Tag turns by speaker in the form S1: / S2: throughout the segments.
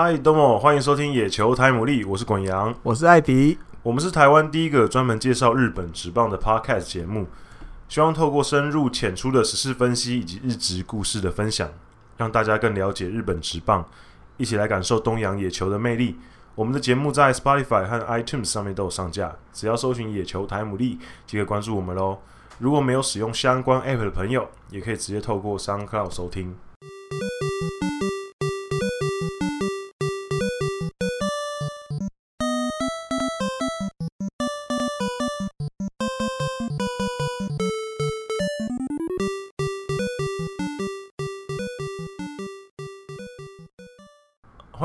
S1: 嗨，どうも，欢迎收听野球台牡蛎，我是滚羊，
S2: 我是艾迪，
S1: 我们是台湾第一个专门介绍日本职棒的 Podcast 节目，希望透过深入浅出的时事分析以及日职故事的分享，让大家更了解日本职棒，一起来感受东洋野球的魅力。我们的节目在 Spotify 和 iTunes 上面都有上架，只要搜寻野球台牡蛎即可关注我们喽。如果没有使用相关 App 的朋友，也可以直接透过 SoundCloud 收听。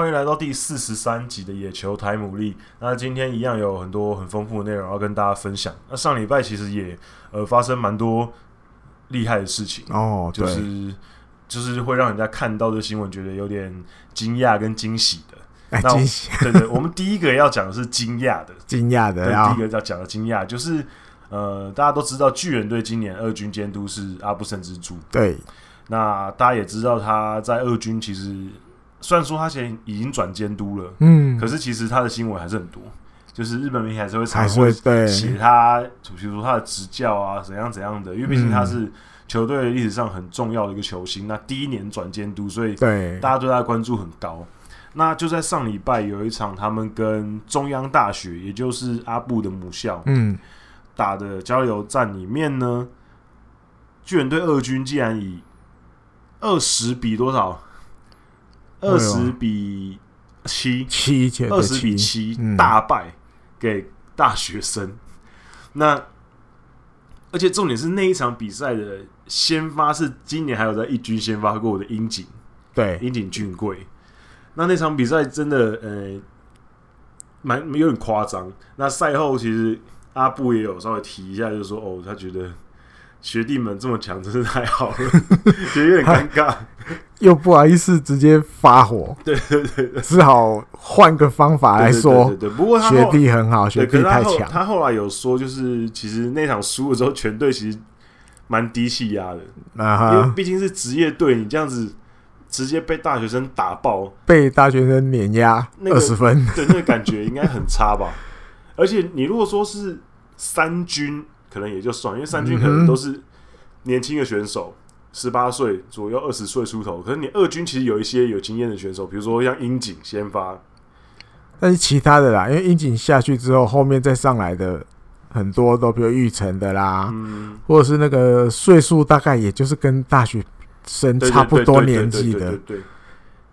S1: 迎来到第四十三集的野球台牡蛎。那今天一样有很多很丰富的内容要跟大家分享。那上礼拜其实也呃发生蛮多厉害的事情
S2: 哦，
S1: 就是就是会让人家看到的新闻觉得有点惊讶跟惊喜的。
S2: 哎、惊喜，
S1: 对对，我们第一个要讲的是惊讶的，
S2: 惊讶的。
S1: 第一个要讲的惊讶就是呃，大家都知道巨人队今年二军监督是阿布森之助，
S2: 对。
S1: 那大家也知道他在二军其实。虽然说他现在已经转监督了，
S2: 嗯，
S1: 可是其实他的新闻还是很多，就是日本媒体还是会
S2: 还是会对
S1: 写他，比如说他的执教啊，怎样怎样的，因为毕竟他是球队历史上很重要的一个球星，嗯、那第一年转监督，所以对大家对他的关注很高。那就在上礼拜有一场他们跟中央大学，也就是阿布的母校，嗯，打的交流战里面呢，巨人队二军竟然以二十比多少？二十比七，
S2: 七
S1: 二十比七大败给大学生。嗯、那而且重点是那一场比赛的先发是今年还有在一军先发过的樱井，
S2: 对
S1: 樱井俊贵。那那场比赛真的呃，蛮有点夸张。那赛后其实阿布也有稍微提一下，就是说哦，他觉得。学弟们这么强，真是太好了，觉得有点尴尬，
S2: 又不好意思直接发火，
S1: 对对对，对，
S2: 只好换个方法来说。对，对，不过他学弟很好，学弟太强。
S1: 他后来有说，就是其实那场输了之后，全队其实蛮低气压的，因为毕竟是职业队，你这样子直接被大学生打爆，
S2: 被大学生碾压二十分，
S1: 对，那个感觉应该很差吧？而且你如果说是三军。可能也就算，因为三军可能都是年轻的选手，十八岁左右，二十岁出头。可是你二军其实有一些有经验的选手，比如说像樱井先发，
S2: 但是其他的啦，因为樱井下去之后，后面再上来的很多都比如玉成的啦，嗯，或者是那个岁数大概也就是跟大学生差不多年纪的，
S1: 对。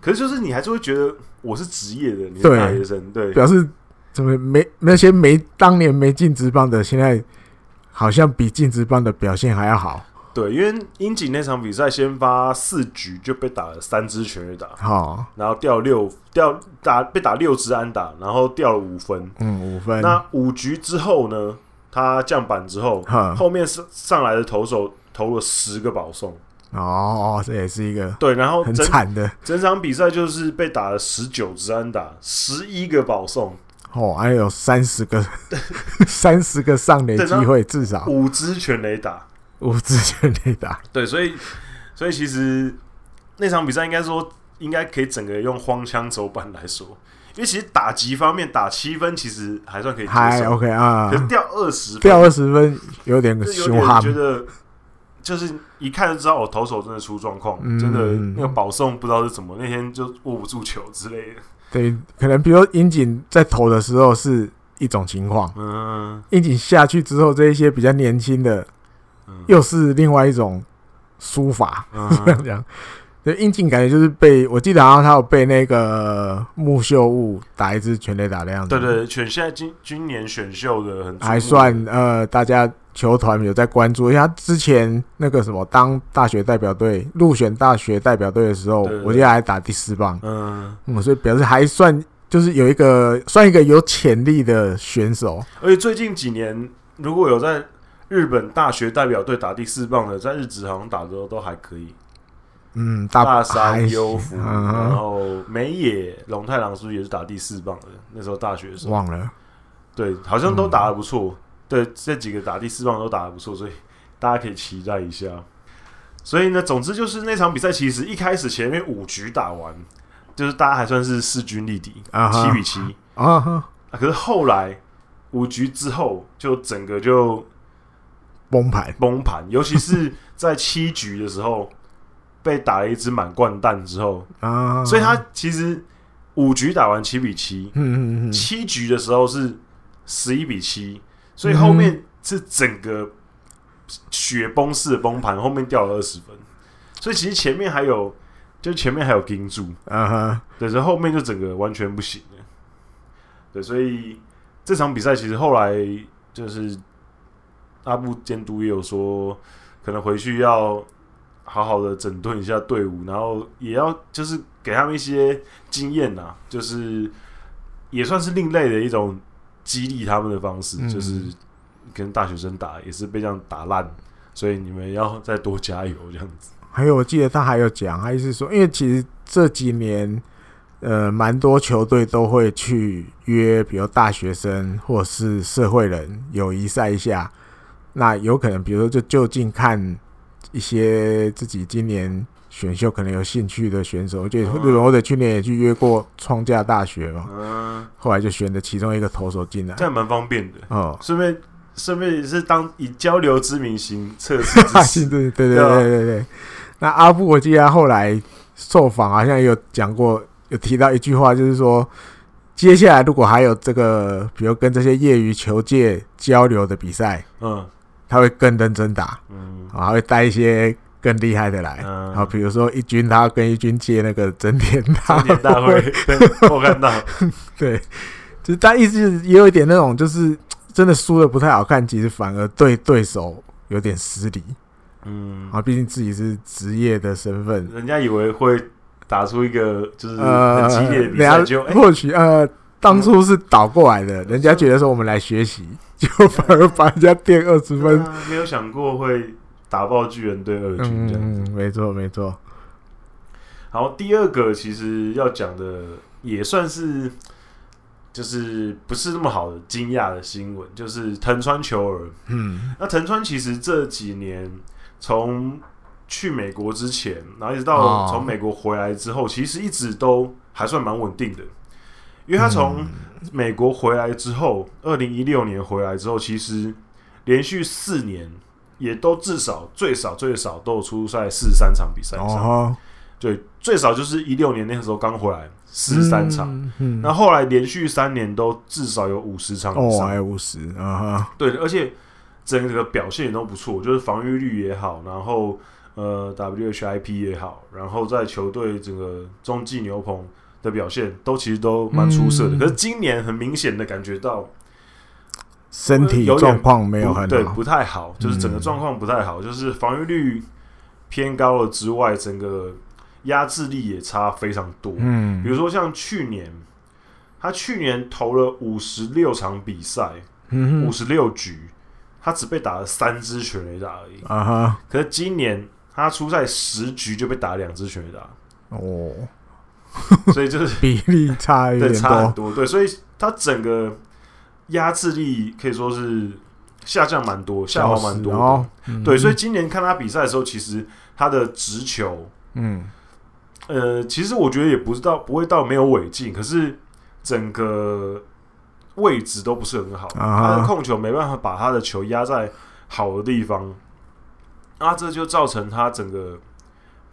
S1: 可是就是你还是会觉得我是职业的，你是大学生，对，对
S2: 表示怎么没那些没当年没进职棒的现在。好像比进职棒的表现还要好。
S1: 对，因为樱井那场比赛先发四局就被打了三支全垒打，好，然后掉六掉打被打六支安打，然后掉了五分。
S2: 嗯，五分。
S1: 那五局之后呢？他降板之后，后面上上来的投手投了十个保送。
S2: 哦，这也是一个
S1: 对，然后
S2: 很惨的。
S1: 整场比赛就是被打了十九支安打，十一个保送。
S2: 哦，还有三十个，三十个上垒机会，至少
S1: 五支全垒打，
S2: 五支全垒打。
S1: 对，所以，所以其实那场比赛应该说，应该可以整个用荒腔走板来说，因为其实打击方面打七分其实还算可以接受，
S2: 还 OK 啊。
S1: 可是掉二十，
S2: 掉二十分有点凶悍，
S1: 觉得就是一看就知道，我，投手真的出状况，真的那个保送不知道是怎么，那天就握不住球之类的。
S2: 对，可能比如说樱井在投的时候是一种情况，嗯，樱井下去之后，这一些比较年轻的，又是另外一种输法，这样。讲。对，樱井感觉就是被我记得好像他有被那个木秀悟打一支全垒打的样子。
S1: 对对，选现在今今年选秀的很
S2: 还算呃，大家。球团有在关注，因为他之前那个什么当大学代表队入选大学代表队的时候，我记得还打第四棒，嗯，嗯，所以表示还算就是有一个算一个有潜力的选手。
S1: 而且最近几年，如果有在日本大学代表队打第四棒的，在日职好像打的都都还可以。
S2: 嗯，
S1: 大山优辅，然后梅野龙太郎是不是也是打第四棒的？那时候大学的时候
S2: 忘了，
S1: 对，好像都打的不错。嗯对，这几个打第四棒都打的不错，所以大家可以期待一下。所以呢，总之就是那场比赛，其实一开始前面五局打完，就是大家还算是势均力敌，七、uh. 比七
S2: 啊。
S1: 可是后来五局之后，就整个就
S2: 崩盘
S1: 崩盘，尤其是在七局的时候被打了一支满贯弹之后啊，uh. 所以他其实五局打完七比七，嗯嗯嗯，七局的时候是十一比七，所以后面是整个雪崩式的崩盘，后面掉了二十分，所以其实前面还有。就前面还有盯住，啊哈、uh，huh. 对，所以后面就整个完全不行了。对，所以这场比赛其实后来就是阿布监督也有说，可能回去要好好的整顿一下队伍，然后也要就是给他们一些经验呐，就是也算是另类的一种激励他们的方式，嗯、就是跟大学生打也是被这样打烂，所以你们要再多加油这样子。
S2: 还有，我记得他还有讲，他意思说，因为其实这几年，呃，蛮多球队都会去约，比如大学生或是社会人友谊赛一下。那有可能，比如说就就近看一些自己今年选秀可能有兴趣的选手，就日本或者去年也去约过创价大学嘛。嗯。后来就选的其中一个投手进来，
S1: 这样蛮方便的哦。顺便顺便也是当以交流之名行测试，
S2: 对对对对对对对。那阿布，我记得他后来受访好像有讲过，有提到一句话，就是说，接下来如果还有这个，比如跟这些业余球界交流的比赛，嗯，他会更认真打，嗯，啊，会带一些更厉害的来，嗯，啊，比如说一军，他跟一军接那个整点大。
S1: 会，大会，我看到，
S2: 对，就是他意思也有一点那种，就是真的输的不太好看，其实反而对对手有点失礼。嗯，啊，毕竟自己是职业的身份，
S1: 人家以为会打出一个就是很激烈的比赛，就
S2: 或许呃，当初是倒过来的，人家觉得说我们来学习，就反而把人家垫二十分，
S1: 没有想过会打爆巨人队二军这样子，
S2: 没错没错。
S1: 好，第二个其实要讲的也算是，就是不是那么好的惊讶的新闻，就是藤川球儿，嗯，那藤川其实这几年。从去美国之前，然后一直到从美国回来之后，哦、其实一直都还算蛮稳定的。因为他从美国回来之后，二零一六年回来之后，其实连续四年也都至少最少最少都有出赛四十三场比赛以上。哦、对，最少就是一六年那个时候刚回来四十三场，那、嗯。嗯、后来连续三年都至少有五十场以上，
S2: 哦，还有五十啊，
S1: 对，而且。整个表现也都不错，就是防御率也好，然后呃 WHIP 也好，然后在球队整个中继牛棚的表现都其实都蛮出色的。嗯、可是今年很明显的感觉到
S2: 身体状况没有很好，
S1: 对，不太好，就是整个状况不太好，嗯、就是防御率偏高了之外，整个压制力也差非常多。嗯，比如说像去年，他去年投了五十六场比赛，五十六局。他只被打了三支全垒打而已啊哈！可是今年他出赛十局就被打两支全垒打哦，所以就是
S2: 比例差一点
S1: 对差很多对，所以他整个压制力可以说是下降蛮多，下滑蛮多的。哦嗯、对，所以今年看他比赛的时候，其实他的直球，嗯呃，其实我觉得也不是到不会到没有违禁，可是整个。位置都不是很好，他的控球没办法把他的球压在好的地方，啊，这就造成他整个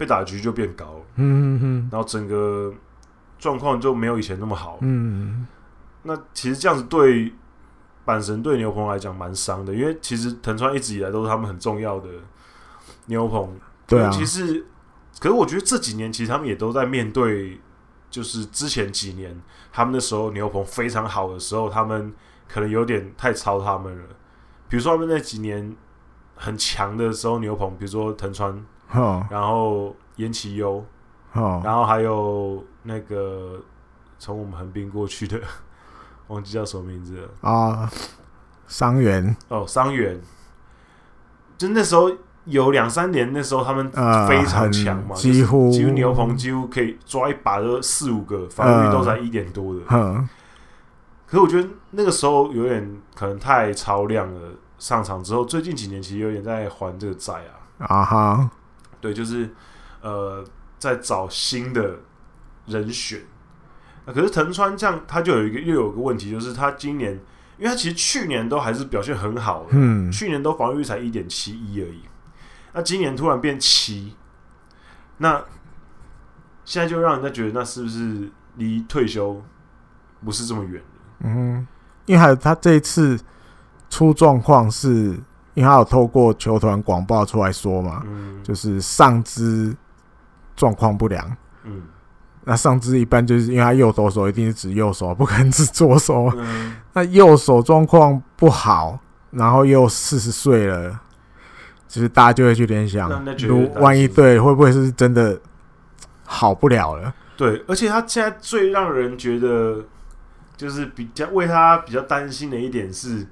S1: 被打局就变高了，嗯嗯，然后整个状况就没有以前那么好，嗯，那其实这样子对阪神对牛棚来讲蛮伤的，因为其实藤川一直以来都是他们很重要的牛棚，
S2: 对啊，
S1: 其实，可是我觉得这几年其实他们也都在面对。就是之前几年，他们那时候牛棚非常好的时候，他们可能有点太超他们了。比如说他们那几年很强的时候，牛棚，比如说藤川，哦、然后岩崎优，哦、然后还有那个从我们横滨过去的，忘记叫什么名字了
S2: 啊，桑原
S1: 哦，桑原，就那时候。有两三年那时候他们非常强嘛，
S2: 几乎
S1: 几乎牛棚几乎可以抓一把都四五个，防御都在一点多的。嗯，可是我觉得那个时候有点可能太超量了。上场之后，最近几年其实有点在还这个债啊。啊哈，对，就是呃，在找新的人选。可是藤川这样，他就有一个又有一个问题，就是他今年，因为他其实去年都还是表现很好的，嗯，去年都防御率才一点七一而已，那今年突然变七，那现在就让人家觉得，那是不是离退休不是这么远？
S2: 嗯，因为还有他这一次出状况，是因为他有透过球团广报出来说嘛，嗯，就是上肢状况不良，嗯。那上肢一般就是因为他右投手一定是指右手，不可能指左手。嗯、那右手状况不好，然后又四十岁了，其实大家就会去联想，如万一对会不会是真的好不了了？
S1: 对，而且他现在最让人觉得就是比较为他比较担心的一点是，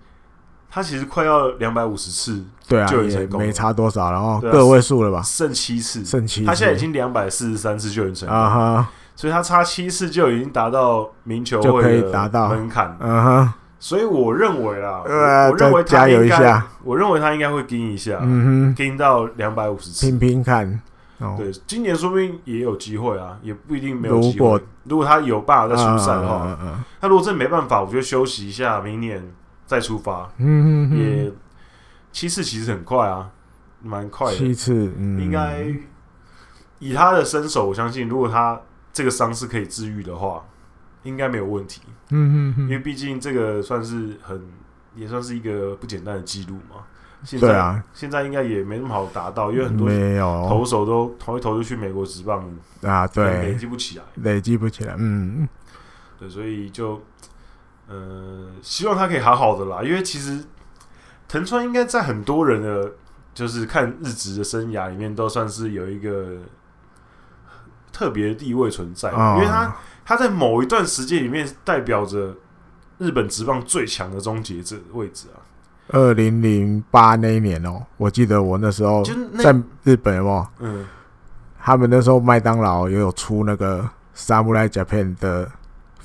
S1: 他其实快要两百五十次，
S2: 对啊，就也没差多少，然后个位数了吧，
S1: 剩七次，
S2: 剩七次，
S1: 他现在已经两百四十三次救援成功啊哈。所以他差七次就已经达到名球会的门槛，嗯哼。所以我认为啦，我认为他加油一下，我认为他应该会盯一下，嗯哼，盯到两百五十次，
S2: 拼拼看。
S1: 对，今年说不定也有机会啊，也不一定没有机会。如果他有办法再出赛的话，他如果真没办法，我觉得休息一下，明年再出发。嗯嗯，也七次其实很快啊，蛮快的。
S2: 七次，
S1: 应该以他的身手，我相信如果他。这个伤是可以治愈的话，应该没有问题。嗯嗯嗯，因为毕竟这个算是很，也算是一个不简单的记录嘛。现在，啊，现在应该也没那么好达到，因为很多投手都投一投就去美国职棒
S2: 啊，对，
S1: 累积不起来，
S2: 累积不起来。嗯，
S1: 对，所以就，呃，希望他可以好好的啦。因为其实藤川应该在很多人的，就是看日职的生涯里面，都算是有一个。特别的地位存在，因为他他在某一段时间里面代表着日本职棒最强的终结者位置啊。
S2: 二零零八那一年哦，我记得我那时候在日本哦，嗯，他们那时候麦当劳也有出那个 Samurai Japan 的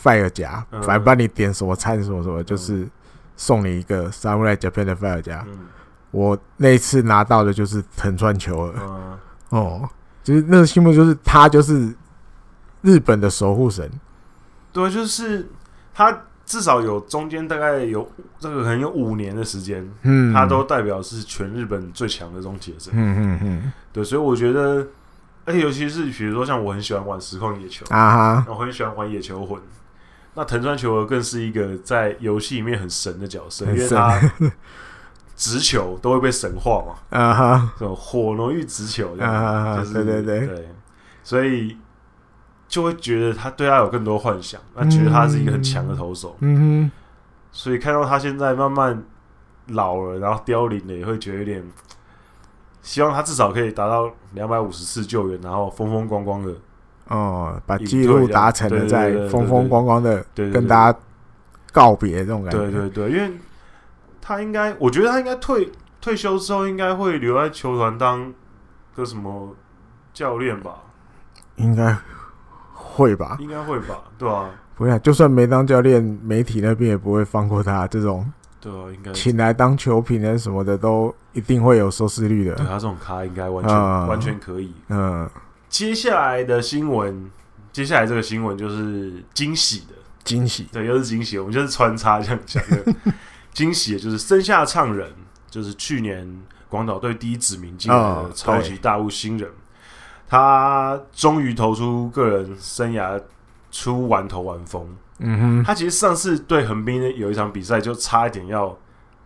S2: Fire 夹，反正帮你点什么餐什么什么，就是送你一个 Samurai Japan 的 Fire 夹。我那一次拿到的就是藤川球儿，哦。就是那个新闻就是他就是日本的守护神，
S1: 对，就是他至少有中间大概有这个可能有五年的时间，嗯，他都代表是全日本最强的终结者，嗯嗯嗯，对，所以我觉得，而且尤其是比如说像我很喜欢玩实况野球。啊哈，我很喜欢玩野球魂，那藤川球儿更是一个在游戏里面很神的角色，因为他。直球都会被神化嘛？啊哈，这种火浓郁直球，啊哈，对对对对，所以就会觉得他对他有更多幻想，那觉得他是一个很强的投手。嗯哼，所以看到他现在慢慢老了，然后凋零了，也会觉得有点希望他至少可以达到两百五十次救援，然后风风光光的
S2: 哦，把记录达成了，再风风光光的跟大家告别这种感觉。
S1: 对对对，因为。他应该，我觉得他应该退退休之后，应该会留在球团当个什么教练吧？
S2: 应该会吧？
S1: 应该会吧？对啊，
S2: 不会，就算没当教练，媒体那边也不会放过他。这种
S1: 对啊，应该
S2: 请来当球评人什么的，都一定会有收视率的。
S1: 对他这种咖，应该完全、嗯、完全可以。嗯，接下来的新闻，接下来这个新闻就是惊喜的。
S2: 惊喜，
S1: 对，又是惊喜，我们就是穿插这样讲。的。惊喜的就是森下唱人，就是去年广岛队第一指名进来的超级大物新人，他终于投出个人生涯出完投完封。嗯哼，他其实上次对横滨有一场比赛就差一点要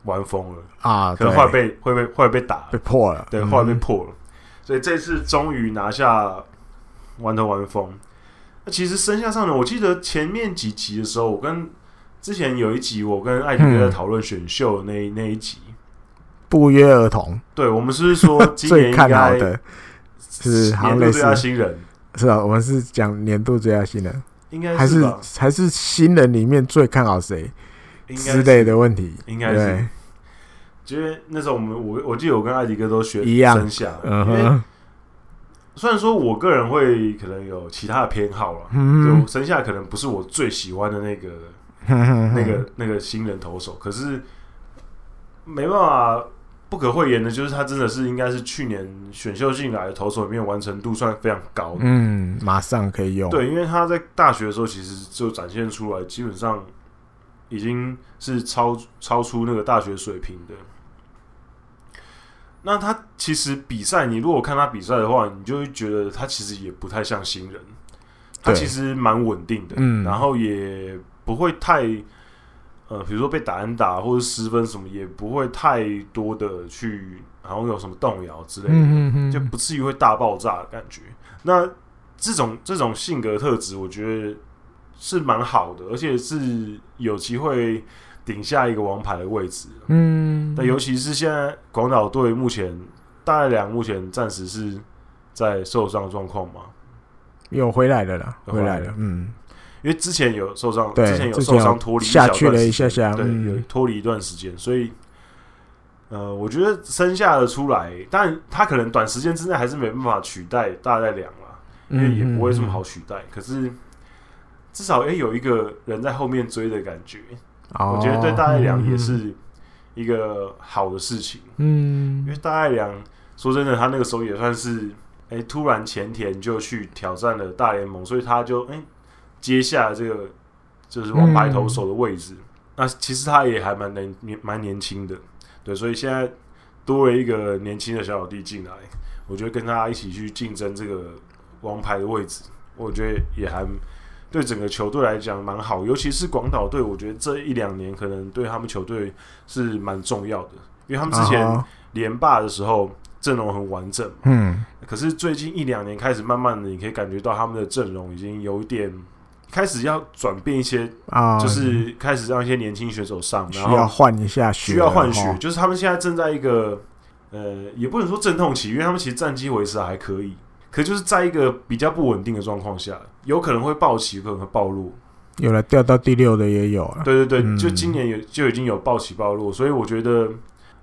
S1: 完封了啊，可能后来被会被会被打
S2: 被破了，
S1: 对，后来被破了，所以这次终于拿下完投完封。那其实生下上呢，我记得前面几集的时候，我跟之前有一集，我跟艾迪哥在讨论选秀的那那一集，
S2: 不约而同。
S1: 对，我们是说今年
S2: 看好的。是
S1: 年度最佳新人，
S2: 是啊，我们是讲年度最佳新人，
S1: 应该
S2: 还是还是新人里面最看好谁之类的问题，
S1: 应该是。因为那时候我们我我记得我跟艾迪哥都学一样生下，嗯哼。虽然说我个人会可能有其他的偏好了，就生下可能不是我最喜欢的那个。那个那个新人投手，可是没办法，不可讳言的，就是他真的是应该是去年选秀进来的投手里面完成度算非常高的。
S2: 嗯，马上可以用。
S1: 对，因为他在大学的时候其实就展现出来，基本上已经是超超出那个大学水平的。那他其实比赛，你如果看他比赛的话，你就会觉得他其实也不太像新人，他其实蛮稳定的，嗯，然后也不会太，呃，比如说被打安打或者失分什么，也不会太多的去，然后有什么动摇之类的，就不至于会大爆炸的感觉。那这种这种性格特质，我觉得是蛮好的，而且是有机会。顶下一个王牌的位置，嗯，但尤其是现在广岛队目前大濑良目前暂时是在受伤状况嘛，
S2: 有回来的啦，回来了，嗯，
S1: 因为之前有受伤，之前有受伤脱离
S2: 下去了一下下，
S1: 对，有脱离一段时间，所以呃，我觉得生下的出来，但他可能短时间之内还是没办法取代大濑良了，因为也不会这么好取代，可是至少哎有一个人在后面追的感觉。我觉得对大爱良也是一个好的事情，嗯，因为大爱良说真的，他那个时候也算是，哎、欸，突然前田就去挑战了大联盟，所以他就哎、欸、接下了这个就是王牌投手的位置。嗯、那其实他也还蛮年年蛮年轻的，对，所以现在多了一个年轻的小老弟进来，我觉得跟他一起去竞争这个王牌的位置，我觉得也还。对整个球队来讲蛮好，尤其是广岛队，我觉得这一两年可能对他们球队是蛮重要的，因为他们之前连霸的时候阵容很完整，嗯，可是最近一两年开始慢慢的，你可以感觉到他们的阵容已经有点开始要转变一些啊，就是开始让一些年轻选手上，然后
S2: 需要换一下血，
S1: 需要换血，就是他们现在正在一个呃，也不能说阵痛期，因为他们其实战绩维持还可以。可就是在一个比较不稳定的状况下，有可能会暴起，有可能会暴露。
S2: 有了掉到第六的也有了。
S1: 对对对，嗯、就今年有就已经有暴起暴露，所以我觉得，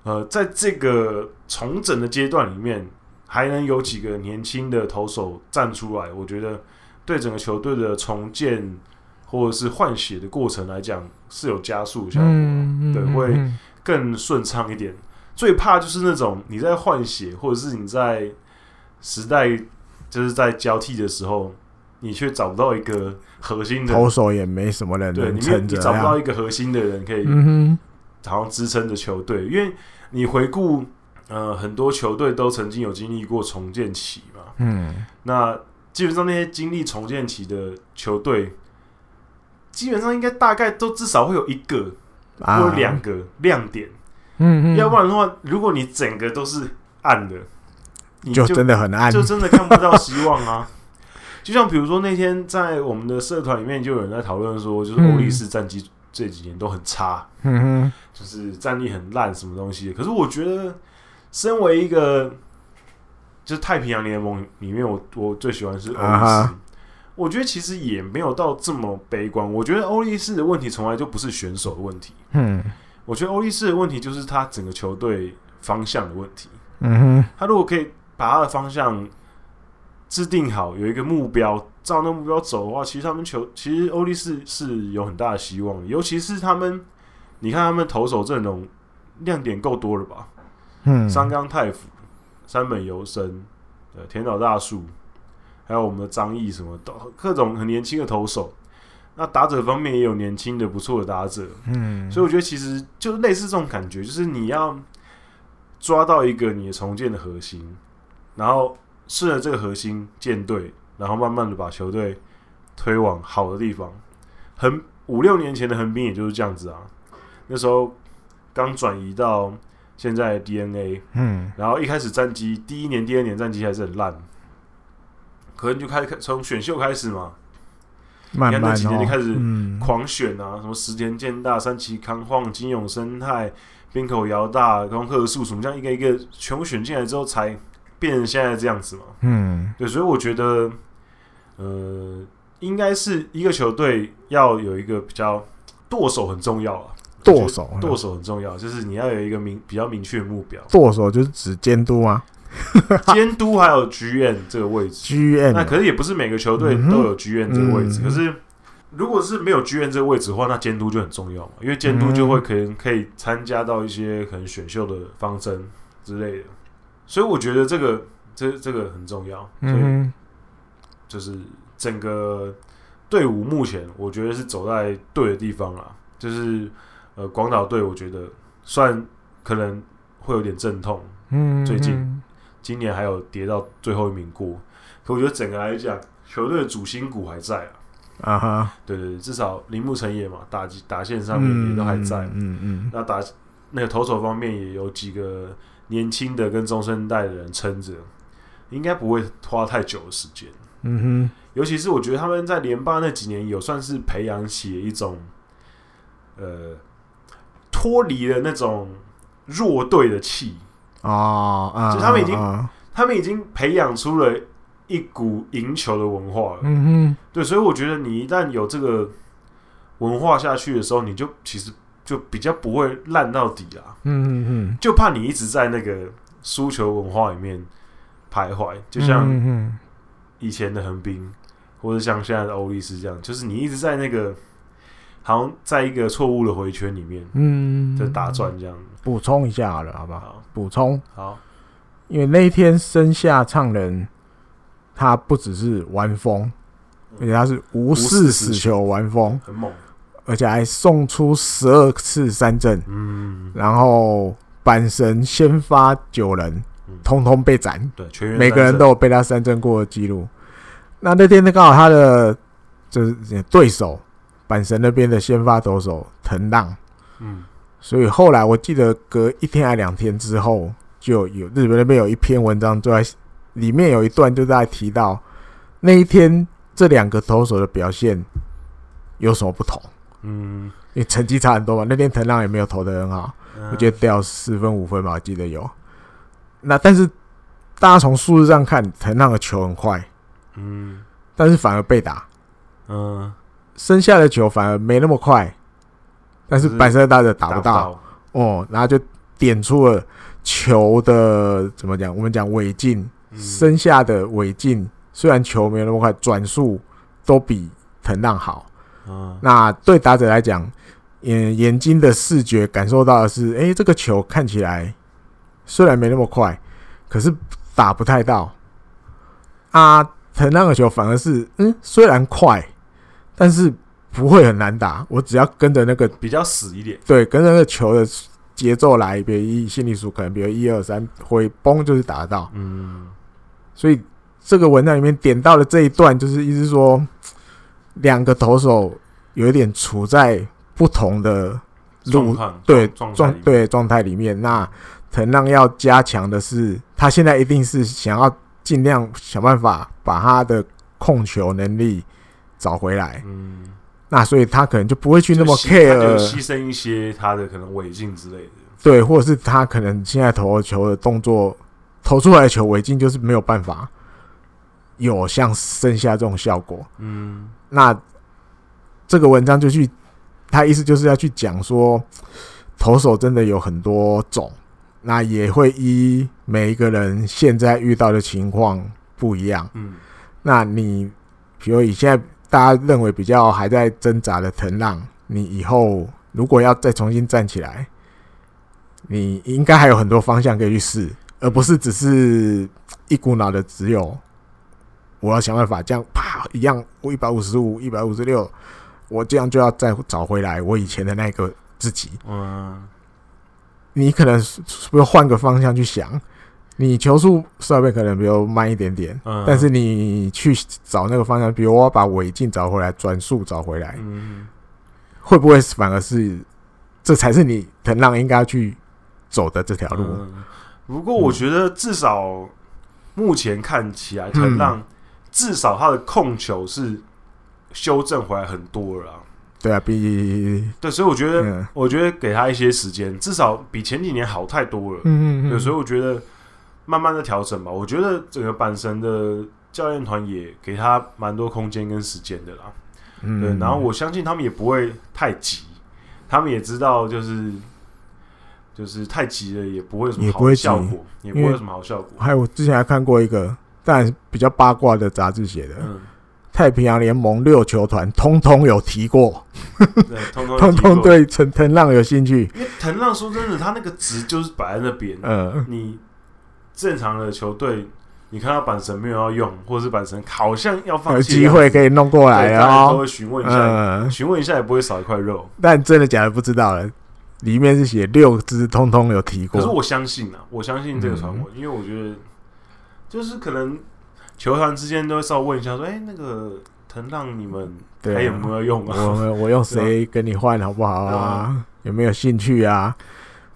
S1: 呃，在这个重整的阶段里面，还能有几个年轻的投手站出来，我觉得对整个球队的重建或者是换血的过程来讲是有加速效果，嗯、对，会更顺畅一点。最怕就是那种你在换血，或者是你在时代。就是在交替的时候，你却找不到一个核心的
S2: 投手，也没什么人能撑着，
S1: 你找不到一个核心的人可以，嗯哼，好像支撑着球队。因为你回顾，呃，很多球队都曾经有经历过重建期嘛，嗯，那基本上那些经历重建期的球队，基本上应该大概都至少会有一个或两个亮点，嗯嗯，要不然的话，如果你整个都是暗的。你就，
S2: 就真的很暗，
S1: 就真的看不到希望啊！就像比如说那天在我们的社团里面，就有人在讨论说，就是欧力士战绩这几年都很差，嗯哼，就是战力很烂，什么东西？可是我觉得，身为一个就是太平洋联盟里面，我我最喜欢是欧力士。啊、我觉得其实也没有到这么悲观。我觉得欧力士的问题从来就不是选手的问题，嗯，我觉得欧力士的问题就是他整个球队方向的问题。嗯哼，他如果可以。把他的方向制定好，有一个目标，照那目标走的话，其实他们球，其实欧力士是有很大的希望。尤其是他们，你看他们投手阵容亮点够多了吧？嗯，三冈太辅、山本由生、呃，田岛大树，还有我们的张毅，什么的，各种很年轻的投手。那打者方面也有年轻的不错的打者，嗯，所以我觉得其实就类似这种感觉，就是你要抓到一个你的重建的核心。然后顺着这个核心舰队，然后慢慢的把球队推往好的地方。横五六年前的横滨也就是这样子啊，那时候刚转移到现在的 DNA，嗯，然后一开始战绩第一年、第二年战绩还是很烂，可能就开始从选秀开始嘛，慢慢、哦、你看那几年就开始狂选啊，嗯、什么石田健大、三崎康晃、金永生态、滨口遥大、高桥树什么这样一个一个全部选进来之后才。变成现在这样子嘛？嗯，对，所以我觉得，呃，应该是一个球队要有一个比较舵手很重要啊，
S2: 舵手，
S1: 舵手很重要，就是你要有一个明比较明确的目标。
S2: 舵手就是指监督啊？
S1: 监督还有剧院这个位置。剧院那可是也不是每个球队都有剧院这个位置，嗯、可是如果是没有剧院这个位置的话，那监督就很重要嘛，因为监督就会可能可以参加到一些可能选秀的方针之类的，所以我觉得这个这这个很重要。所以就是整个队伍目前我觉得是走在对的地方啦，就是呃广岛队，我觉得算可能会有点阵痛，嗯，最近今年还有跌到最后一名过，可我觉得整个来讲，球队的主心骨还在啊。啊哈，对对对，至少铃木成也嘛，打打线上面也都还在，嗯嗯，嗯，那打那个投手方面也有几个年轻的跟中生代的人撑着，应该不会花太久的时间，嗯哼，尤其是我觉得他们在联霸那几年有算是培养起一种，呃，脱离了那种弱队的气。哦，啊，就他们已经，啊、他们已经培养出了。一股赢球的文化了，嗯哼，对，所以我觉得你一旦有这个文化下去的时候，你就其实就比较不会烂到底啊，嗯嗯嗯，就怕你一直在那个输球文化里面徘徊，就像以前的横滨，或者像现在的欧力士这样，就是你一直在那个好像在一个错误的回圈里面，嗯，在打转这样。
S2: 补充一下好了，好不好？补充。好，因为那一天生下唱人。他不只是玩疯，而且他是无视死球完封，很猛，而且还送出十二次三振，嗯，然后阪神先发九人，通通被斩，对，全员每个人都有被他三振过的记录。那那天呢，刚好他的就是对手阪神那边的先发投手藤浪，嗯，所以后来我记得隔一天还两天之后，就有日本那边有一篇文章就在。里面有一段就在提到那一天这两个投手的表现有什么不同？嗯，因为成绩差很多嘛。那天藤浪也没有投的很好，我觉得掉四分五分吧，我记得有。那但是大家从数字上看，藤浪的球很快，嗯，但是反而被打，嗯，剩下的球反而没那么快，但是阪神打者打不到，哦，然后就点出了球的怎么讲？我们讲尾劲。身下的尾劲虽然球没有那么快，转速都比藤浪好。嗯，那对打者来讲，眼眼睛的视觉感受到的是，哎，这个球看起来虽然没那么快，可是打不太到。啊，藤浪的球反而是，嗯，虽然快，但是不会很难打。我只要跟着那个
S1: 比较死一点，
S2: 对，跟着那个球的节奏来，比如一心理数可能，比如一二三，会嘣就是打得到。嗯。所以这个文章里面点到的这一段，就是意思说，两个投手有一点处在不同的路对状对状态里面。那藤浪要加强的是，他现在一定是想要尽量想办法把他的控球能力找回来。嗯，那所以他可能就不会去那么 care，
S1: 牺牲一些他的可能违禁之类的。
S2: 对，或者是他可能现在投球的动作。投出来的球违禁就是没有办法有像剩下这种效果。嗯，那这个文章就去，他意思就是要去讲说，投手真的有很多种，那也会依每一个人现在遇到的情况不一样。嗯，那你比如以现在大家认为比较还在挣扎的藤浪，你以后如果要再重新站起来，你应该还有很多方向可以去试。而不是只是一股脑的，只有我要想办法这样啪一样，我一百五十五、一百五十六，我这样就要再找回来我以前的那个自己。嗯，你可能是不是换个方向去想？你球速稍微可能比如慢一点点，嗯，但是你去找那个方向，比如我要把尾劲找回来，转速找回来，嗯，会不会反而是这才是你藤浪应该要去走的这条路？嗯
S1: 不过我觉得至少目前看起来，藤浪至少他的控球是修正回来很多了。
S2: 对啊，比
S1: 对，所以我觉得，我觉得给他一些时间，至少比前几年好太多了。嗯嗯嗯。所以我觉得慢慢的调整吧。我觉得整个阪神的教练团也给他蛮多空间跟时间的啦。嗯。对，然后我相信他们也不会太急，他们也知道就是。就是太急了，也不会有什么好效果，也不会有什么好效果。
S2: 还有我之前还看过一个，但比较八卦的杂志写的，太平洋联盟六球团通通有提过，
S1: 对，通通
S2: 通通对藤藤浪有兴趣。
S1: 因为藤浪说真的，他那个值就是摆在那边。嗯，你正常的球队，你看到板神没有要用，或者是板神好像要放弃，
S2: 有机会可以弄过来啊，
S1: 都会询问一下，询问一下也不会少一块肉。
S2: 但真的假的不知道了，里面是写六支通通有提过。
S1: 可是我相信啊，我相信这个传闻，因为我觉得就是可能。球团之间都会稍微问一下，说：“哎、欸，那个藤浪，你们还有没有用啊？
S2: 啊我我用 谁跟你换好不好啊？啊有没有兴趣啊？”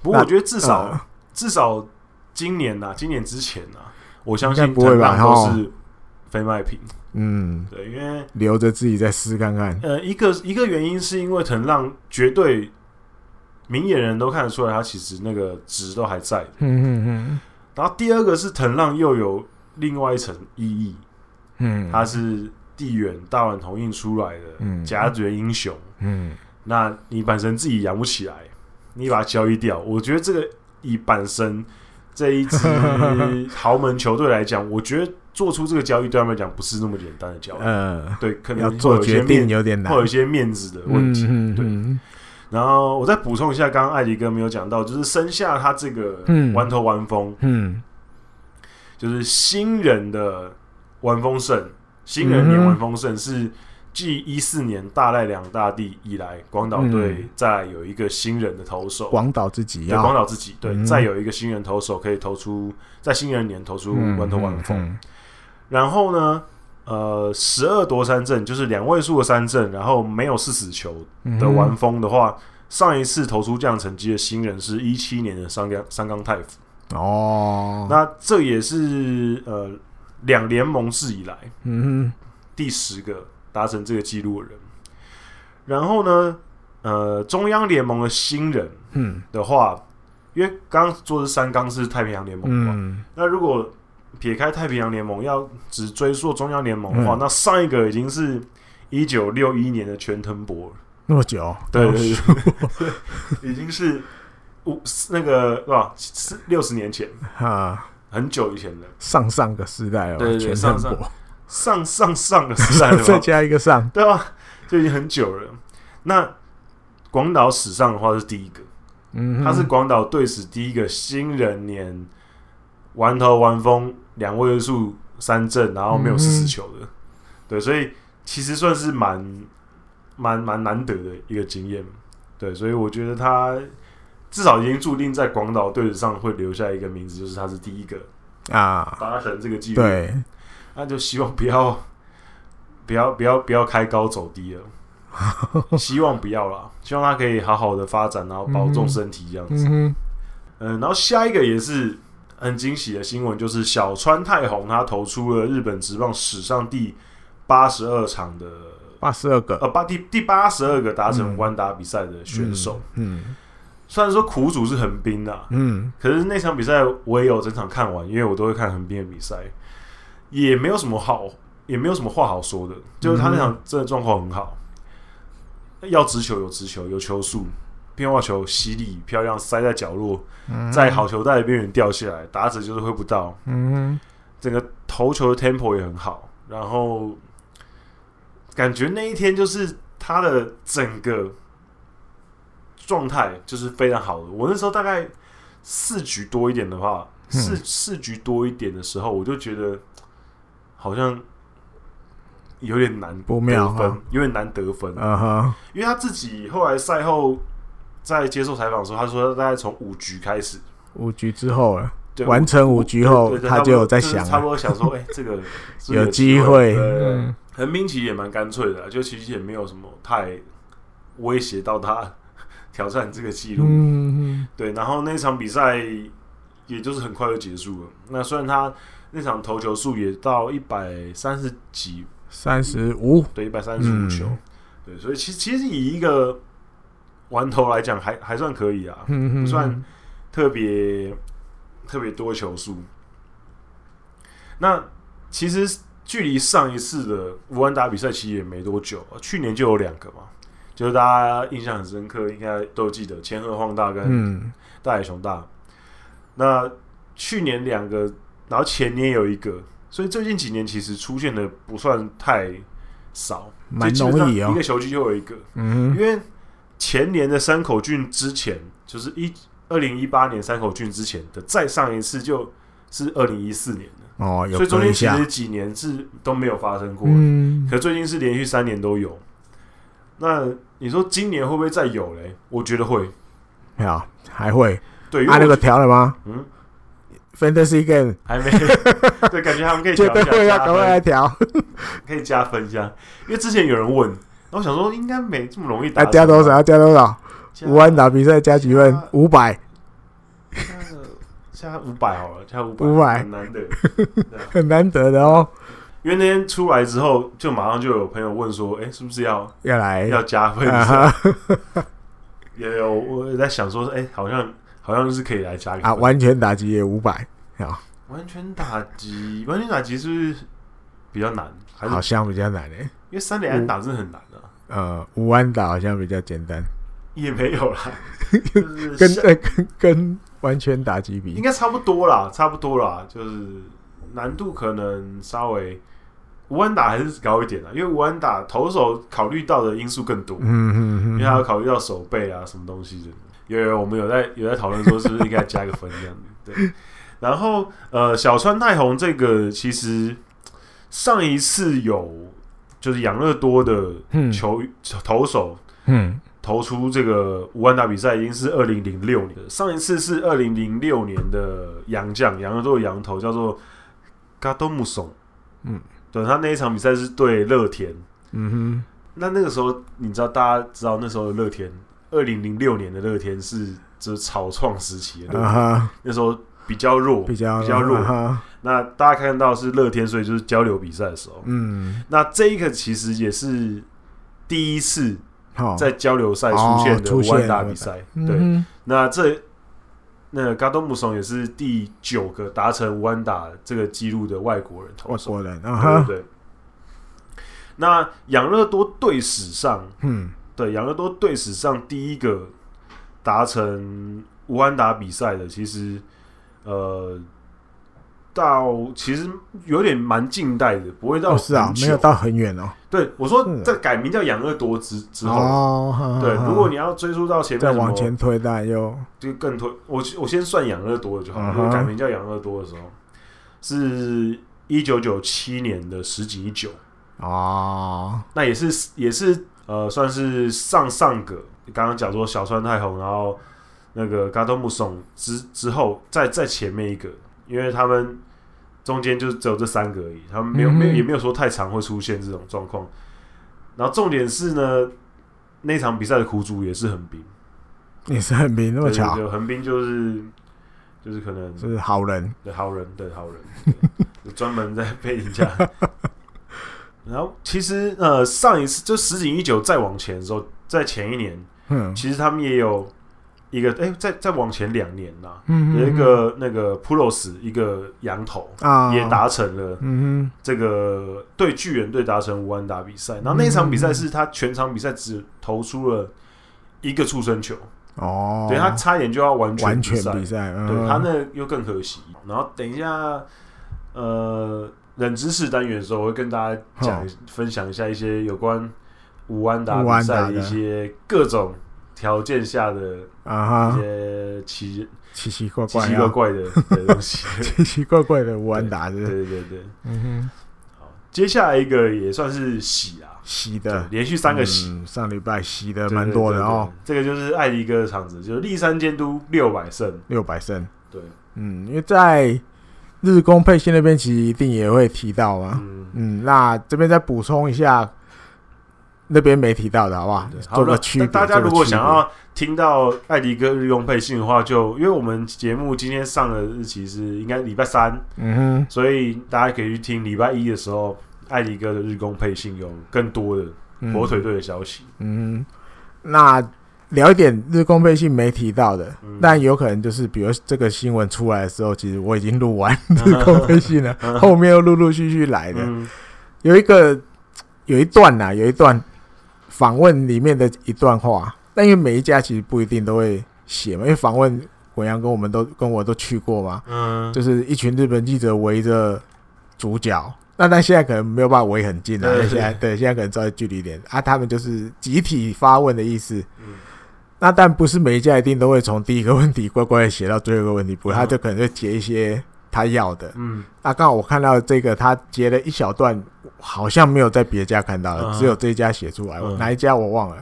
S1: 不过我觉得至少、呃、至少今年呐、啊，今年之前呐、啊，我相信藤浪都是非卖品。
S2: 嗯，
S1: 对，因为
S2: 留着自己再试看看。
S1: 呃，一个一个原因是因为藤浪绝对明眼人都看得出来，他其实那个值都还在。
S2: 嗯嗯嗯。
S1: 然后第二个是藤浪又有。另外一层意义，
S2: 嗯，
S1: 他是地缘大碗同印出来的甲子园英雄，
S2: 嗯，
S1: 那你本身自己养不起来，你把它交易掉，我觉得这个以本身这一支 豪门球队来讲，我觉得做出这个交易对他们来讲不是那么简单的交易，
S2: 嗯，
S1: 对，可能
S2: 要做决定有点难，
S1: 会有一些面子的问题，对。然后我再补充一下，刚刚艾迪哥没有讲到，就是生下他这个弯头弯风，
S2: 嗯。
S1: 就是新人的弯风盛，新人年弯风盛是继一四年大濑两大地以来，广岛队再有一个新人的投手。
S2: 广岛自己，
S1: 对，广岛自己，对，再有一个新人投手可以投出在新人年投出弯头丸丰。然后呢，呃，十二夺三振就是两位数的三振，然后没有四死球的玩风的话，上一次投出这样成绩的新人是一七年的三冈三冈太辅。
S2: 哦，
S1: 那这也是呃两联盟制以
S2: 来，
S1: 第十个达成这个记录的人。然后呢，呃，中央联盟的新人，嗯的话，嗯、因为刚刚说的三冈是太平洋联盟嘛，嗯、那如果撇开太平洋联盟，要只追溯中央联盟的话，嗯、那上一个已经是一九六一年的全藤博了，
S2: 那么久，
S1: 对对对，已经是。五那个是吧？是六十年前
S2: 啊，
S1: 很久以前的
S2: 上上个时代了，对对，上上
S1: 上上上个时代，
S2: 再加一个上，
S1: 对吧？就已经很久了。那广岛史上的话是第一个，
S2: 嗯，
S1: 他是广岛队史第一个新人年玩头丸丰两位数三振，然后没有四死球的，对，所以其实算是蛮蛮蛮难得的一个经验，对，所以我觉得他。至少已经注定在广岛队史上会留下一个名字，就是他是第一个
S2: 啊
S1: 达成这个记录。
S2: 对，
S1: 那就希望不要不要不要不要开高走低了，希望不要啦，希望他可以好好的发展，然后保重身体这样子。嗯，嗯，然后下一个也是很惊喜的新闻，就是小川太宏他投出了日本职棒史上第八十二场的
S2: 八十二个
S1: 呃八第第八十二个达成弯打比赛的选手。
S2: 嗯。嗯
S1: 虽然说苦主是横滨的，
S2: 嗯，
S1: 可是那场比赛我也有整场看完，因为我都会看横滨的比赛，也没有什么好，也没有什么话好说的，就是他那场真的状况很好，要直球有直球，有球速，变化球犀利漂亮，塞在角落，在好球带的边缘掉下来，打者就是挥不到，
S2: 嗯，
S1: 整个投球的 tempo 也很好，然后感觉那一天就是他的整个。状态就是非常好的。我那时候大概四局多一点的话，四四局多一点的时候，我就觉得好像有点难得分，
S2: 不妙啊、
S1: 有点难得分。
S2: 嗯哼，
S1: 因为他自己后来赛后在接受采访的时候，他说大概从五局开始，
S2: 五局之后了，完成五局后，他就有在想，
S1: 差不多想说，哎，这个
S2: 有机会。
S1: 横滨其实也蛮干脆的，就其实也没有什么太威胁到他。挑战这个记录，
S2: 嗯、
S1: 对，然后那场比赛也就是很快就结束了。那虽然他那场投球数也到一百三十几，
S2: 三十五，
S1: 对，一百三十五球，嗯、对，所以其实其实以一个完投来讲，还还算可以啊，
S2: 嗯、
S1: 不算特别特别多球数。那其实距离上一次的无安打比赛其实也没多久，去年就有两个嘛。就是大家印象很深刻，应该都记得千贺滉大跟大野熊大。嗯、那去年两个，然后前年有一个，所以最近几年其实出现的不算太少，
S2: 蛮容易哦，
S1: 一个球季就有一个。嗯，因为前年的山口俊之前，就是一二零一八年山口俊之前的再上一次就是二零一四年的
S2: 哦，
S1: 所以中间其实几年是都没有发生过，嗯，可最近是连续三年都有。那你说今年会不会再有嘞？我觉得会，
S2: 有还会。
S1: 对，
S2: 按那个调了吗？嗯，Fantasy Game
S1: 还没。对，感觉他们可以调
S2: 一下，要赶快来调，
S1: 可以加分一下。因为之前有人问，然后我想说应该没这么容易打。
S2: 要加多少？要加多少？五万打比赛加几分？五百。
S1: 加五百好了，加五百。
S2: 五百
S1: 很难得，
S2: 很难得的哦。
S1: 因为那天出来之后，就马上就有朋友问说：“哎，是不是要
S2: 要来
S1: 要加分一下？”也有我也在想说：“哎，好像好像是可以来加一个。”
S2: 啊，完全打击也五百，啊。
S1: 完全打击，完全打击是不是比较难？
S2: 好像比较难诶，
S1: 因为三连安打真的很难啊。
S2: 呃，无安打好像比较简单，
S1: 也没有啦，
S2: 跟跟跟完全打击比，
S1: 应该差不多啦，差不多啦，就是难度可能稍微。无安打还是高一点的，因为无安打投手考虑到的因素更多，嗯嗯嗯，因为他要考虑到手背啊什么东西的。有有，我们有在有在讨论说是不是应该加个分这样子。对，然后呃，小川太红这个其实上一次有就是养乐多的球、嗯、投手，嗯，投出这个五万打比赛已经是二零零六年，上一次是二零零六年的洋将养乐多的洋投叫做加藤木松，嗯。对，他那一场比赛是对乐天，嗯哼，那那个时候你知道，大家知道那时候的乐天，二零零六年的乐天是就是草创时期的那时候比较弱，比较比较弱。啊、那大家看到是乐天，所以就是交流比赛的时候，嗯，那这一个其实也是第一次在交流赛出现的无安打比赛，哦、对，嗯、那这。那加多姆松也是第九个达成无安打这个记录的外国人投手，外国人，对对对。那养乐多队史上，嗯，对，养乐多队史上第一个达成无安打比赛的，其实，呃。到其实有点蛮近代的，不会到
S2: 是啊，没有到很远哦。
S1: 对，我说在改名叫养乐多之之后，对，如果你要追溯到前面，
S2: 再往前推，那又
S1: 就更推。我我先算养乐多的就好。如果改名叫养乐多的时候，是一九九七年的石井一久哦，那也是也是呃，算是上上个刚刚讲说小川太红，然后那个加藤木松之之后，再再前面一个。因为他们中间就只有这三个而已，他们没有没有也没有说太常会出现这种状况。然后重点是呢，那场比赛的苦主也是横滨，
S2: 也是横滨那么巧，
S1: 横滨就是就是可能
S2: 是好人，
S1: 对好人，对好人，专门在被人家。然后其实呃，上一次就石井一九再往前的时候，在前一年，嗯，其实他们也有。一个哎、欸，再再往前两年呐，嗯、哼有一个那个普罗斯一个羊头啊，也达成了这个对巨人队达成无安打比赛。然后那一场比赛是他全场比赛只投出了一个触身球。哦，对他差点就要完全比赛，比赛嗯、对他那又更可惜。然后等一下呃冷知识单元的时候，我会跟大家讲、哦、分享一下一些有关无安打比赛的一些各种。条件下的啊，一些奇
S2: 奇奇怪怪、
S1: 奇奇怪怪的 东西，
S2: 奇奇怪怪的无安打，
S1: 对对对对，嗯哼。好，接下来一个也算是喜啊，
S2: 喜的，
S1: 连续三个喜，
S2: 上礼拜喜的蛮多的哦。
S1: 这个就是艾迪哥的场子，就是立山监督六百胜，
S2: 六百胜，
S1: 对，
S2: 嗯，因为在日工配信那边其实一定也会提到啊，嗯，那这边再补充一下。那边没提到的，好不好？做个区别。
S1: 大家如果想要听到艾迪哥日用配信的话，就因为我们节目今天上的日期是应该礼拜三，嗯哼，所以大家可以去听礼拜一的时候，艾迪哥的日工配信有更多的火腿队的消息。
S2: 嗯，那聊一点日工配信没提到的，嗯、但有可能就是比如这个新闻出来的时候，其实我已经录完日工配信了，后面又陆陆续续来的，嗯、有一个有一段呐、啊，有一段。访问里面的一段话，但因为每一家其实不一定都会写嘛，因为访问文阳跟我们都跟我都去过嘛，嗯，就是一群日本记者围着主角那但现在可能没有办法围很近了，现在对，现在可能稍微距离一点啊。他们就是集体发问的意思。嗯。那但不是每一家一定都会从第一个问题乖乖的写到最后一个问题，不，他就可能会截一些他要的。嗯。那刚好我看到这个，他截了一小段，好像没有在别家看到的，只有这一家写出来，哪一家我忘了。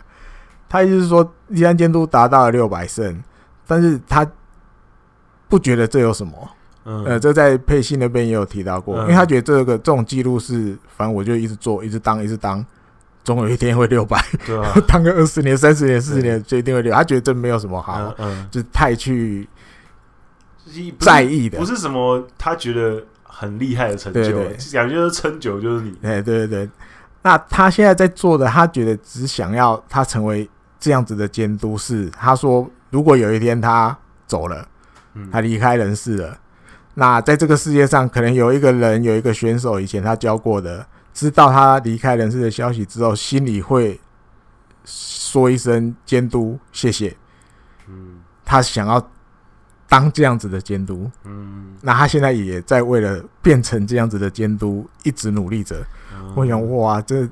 S2: 他意思是说，立山监督达到了六百胜，但是他不觉得这有什么。嗯。呃，这在佩信那边也有提到过，因为他觉得这个这种记录是，反正我就一直做，一直当，一直当。总有一天会六百，对啊，当个二十年、三十年、四十年就一定会六。他觉得这没有什么好，嗯，就太去在意的，
S1: 不是什么他觉得很厉害的成就，感觉就是撑久就是你。
S2: 哎，对对对。那他现在在做的，他觉得只想要他成为这样子的监督，是他说，如果有一天他走了，他离开人世了，那在这个世界上可能有一个人，有一个选手，以前他教过的。知道他离开人世的消息之后，心里会说一声监督谢谢。嗯，他想要当这样子的监督。嗯，那他现在也在为了变成这样子的监督一直努力着。嗯、我想，哇，这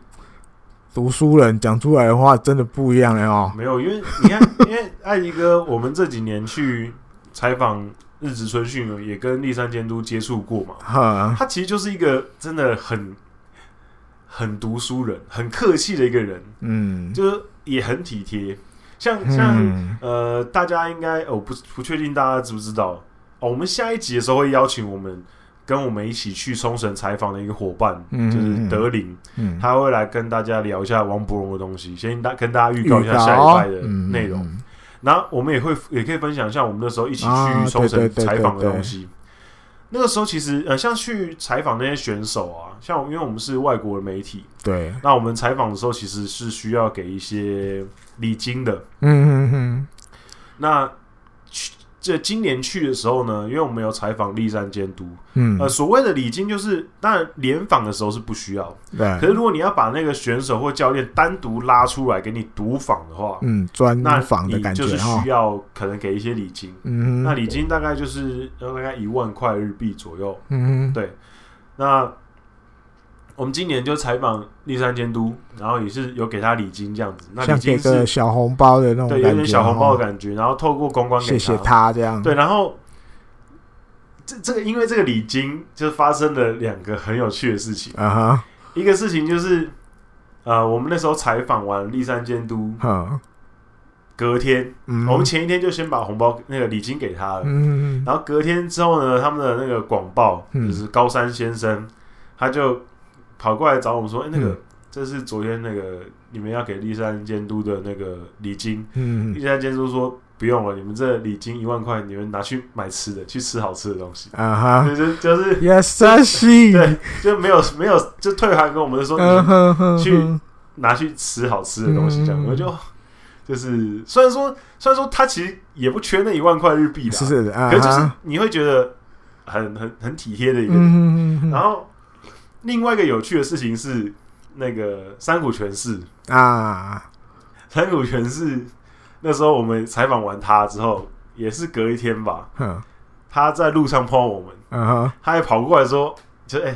S2: 读书人讲出来的话真的不一样了哦。
S1: 没有，因为你看，因为艾迪哥，我们这几年去采访日职春训，也跟立山监督接触过嘛。哈，他其实就是一个真的很。很读书人，很客气的一个人，嗯，就是也很体贴。像像、嗯、呃，大家应该我、哦、不不确定大家知不知道哦。我们下一集的时候会邀请我们跟我们一起去冲绳采访的一个伙伴，嗯、就是德林，嗯，他会来跟大家聊一下王伯荣的东西，先大跟大家预告一下下一拜的内容。然后我们也会也可以分享一下我们那时候一起去冲绳采访的东西。那个时候其实呃，像去采访那些选手啊，像因为我们是外国的媒体，对，那我们采访的时候其实是需要给一些礼金的，嗯嗯嗯，那。这今年去的时候呢，因为我们有采访立山监督，嗯，呃，所谓的礼金就是，当然联访的时候是不需要，对。可是如果你要把那个选手或教练单独拉出来给你独访的话，嗯，专访的感觉，就是需要可能给一些礼金，嗯，那礼金大概就是大概一万块日币左右，嗯，对，那。我们今年就采访立山监督，然后也是有给他礼金这样子，那礼金是
S2: 小红包的那种，
S1: 对，有点小红包的感觉。然后透过公关给他，
S2: 谢谢他这样。
S1: 对，然后这这个因为这个礼金就发生了两个很有趣的事情啊哈。一个事情就是，呃，我们那时候采访完立山监督，隔天，我们前一天就先把红包那个礼金给他了，嗯，然后隔天之后呢，他们的那个广报就是高山先生，他就。跑过来找我们说：“哎、欸，那个、嗯，这是昨天那个你们要给立山监督的那个礼金。嗯”立山监督说：“不用了，你们这礼金一万块，你们拿去买吃的，去吃好吃的东西。”啊哈，就是就是
S2: ，yes，
S1: 对，就没有没有，就退还跟我们说：“你去拿去吃好吃的东西。”这样，我就就是虽然说虽然说他其实也不缺那一万块日币的，是是的，可是就是你会觉得很很很体贴的一个人，然后。另外一个有趣的事情是，那个山谷全市啊，山谷全市那时候我们采访完他之后，也是隔一天吧，他在路上碰到我们，他还跑过来说，就哎、欸，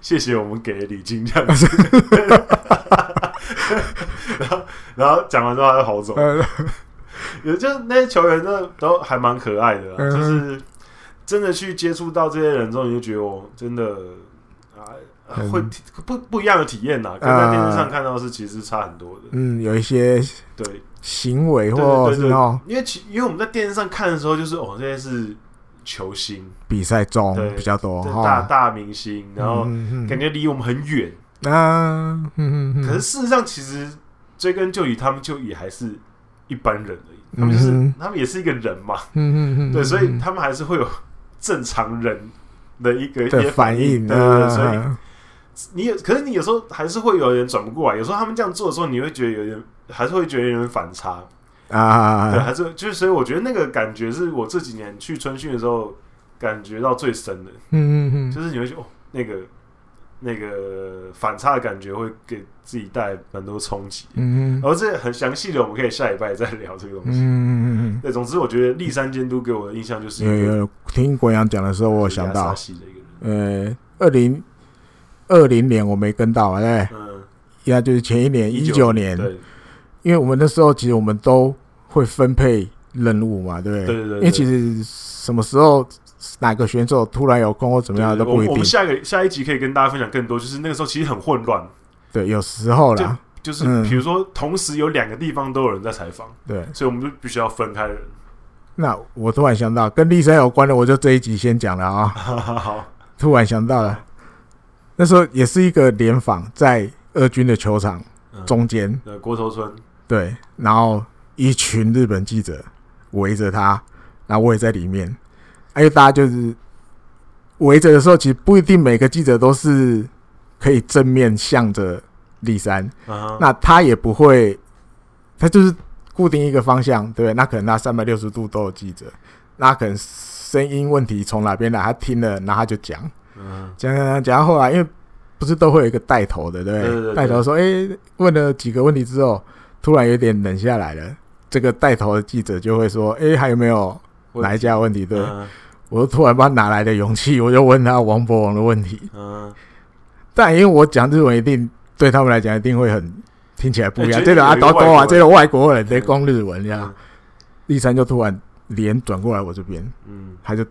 S1: 谢谢我们给的礼金这样子，然后然后讲完之后他就跑走，也就那些球员真的都还蛮可爱的，就是真的去接触到这些人之后，你就觉得我真的。会不不一样的体验呐，跟在电视上看到是其实差很多的。
S2: 嗯，有一些对行为或是
S1: 因为其因为我们在电视上看的时候，就是哦，这些是球星
S2: 比赛中比较多
S1: 大大明星，然后感觉离我们很远啊。可是事实上，其实追根究底，他们就也还是一般人而已。他们就是他们也是一个人嘛。嗯嗯 对，所以他们还是会有正常人的一个一些反应。对对，所以。你有，可是你有时候还是会有人转不过来。有时候他们这样做的时候，你会觉得有点，还是会觉得有点反差啊。对，还是就是，所以我觉得那个感觉是我这几年去春训的时候感觉到最深的。嗯嗯嗯，就是你会觉得哦，那个那个反差的感觉会给自己带来蛮多冲击。嗯嗯，然后这很详细的，我们可以下礼拜再聊这个东西。嗯嗯嗯，对，总之我觉得立山监督给我的印象就是，有有
S2: 听国阳讲的时候，我想到，呃，二零。二零年我没跟到啊，对，嗯，呀，就是前一年一九。年，对，因为我们那时候其实我们都会分配任务嘛，对不对？
S1: 对对对，
S2: 因为其实什么时候哪个选手突然有空或怎么样都不一定。我们
S1: 下个下一集可以跟大家分享更多，就是那个时候其实很混乱，
S2: 对，有时候啦，
S1: 就是比如说同时有两个地方都有人在采访，
S2: 对，
S1: 所以我们就必须要分开人。
S2: 那我突然想到跟立山有关的，我就这一集先讲了啊。
S1: 好，
S2: 突然想到了，那时候也是一个联防，在二军的球场中间，
S1: 对，国头村，
S2: 对，然后一群日本记者围着他，然后我也在里面，还有大家就是围着的时候，其实不一定每个记者都是可以正面向着立山，那他也不会，他就是。固定一个方向，对不对？那可能他三百六十度都有记者，那可能声音问题从哪边来，他听了，然后他就讲，讲讲讲，讲到后来，因为不是都会有一个带头的，对不对？对对对，带头说，哎、欸，问了几个问题之后，突然有点冷下来了。这个带头的记者就会说，哎、欸，还有没有哪一家问题？对，嗯、我突然不知道哪来的勇气，我就问他王博王的问题。嗯，但因为我讲日文，一定对他们来讲一定会很。听起来不一样，欸、这个阿多多啊，这个外国人在讲日文这样。立山就突然脸转过来我这边，嗯，他就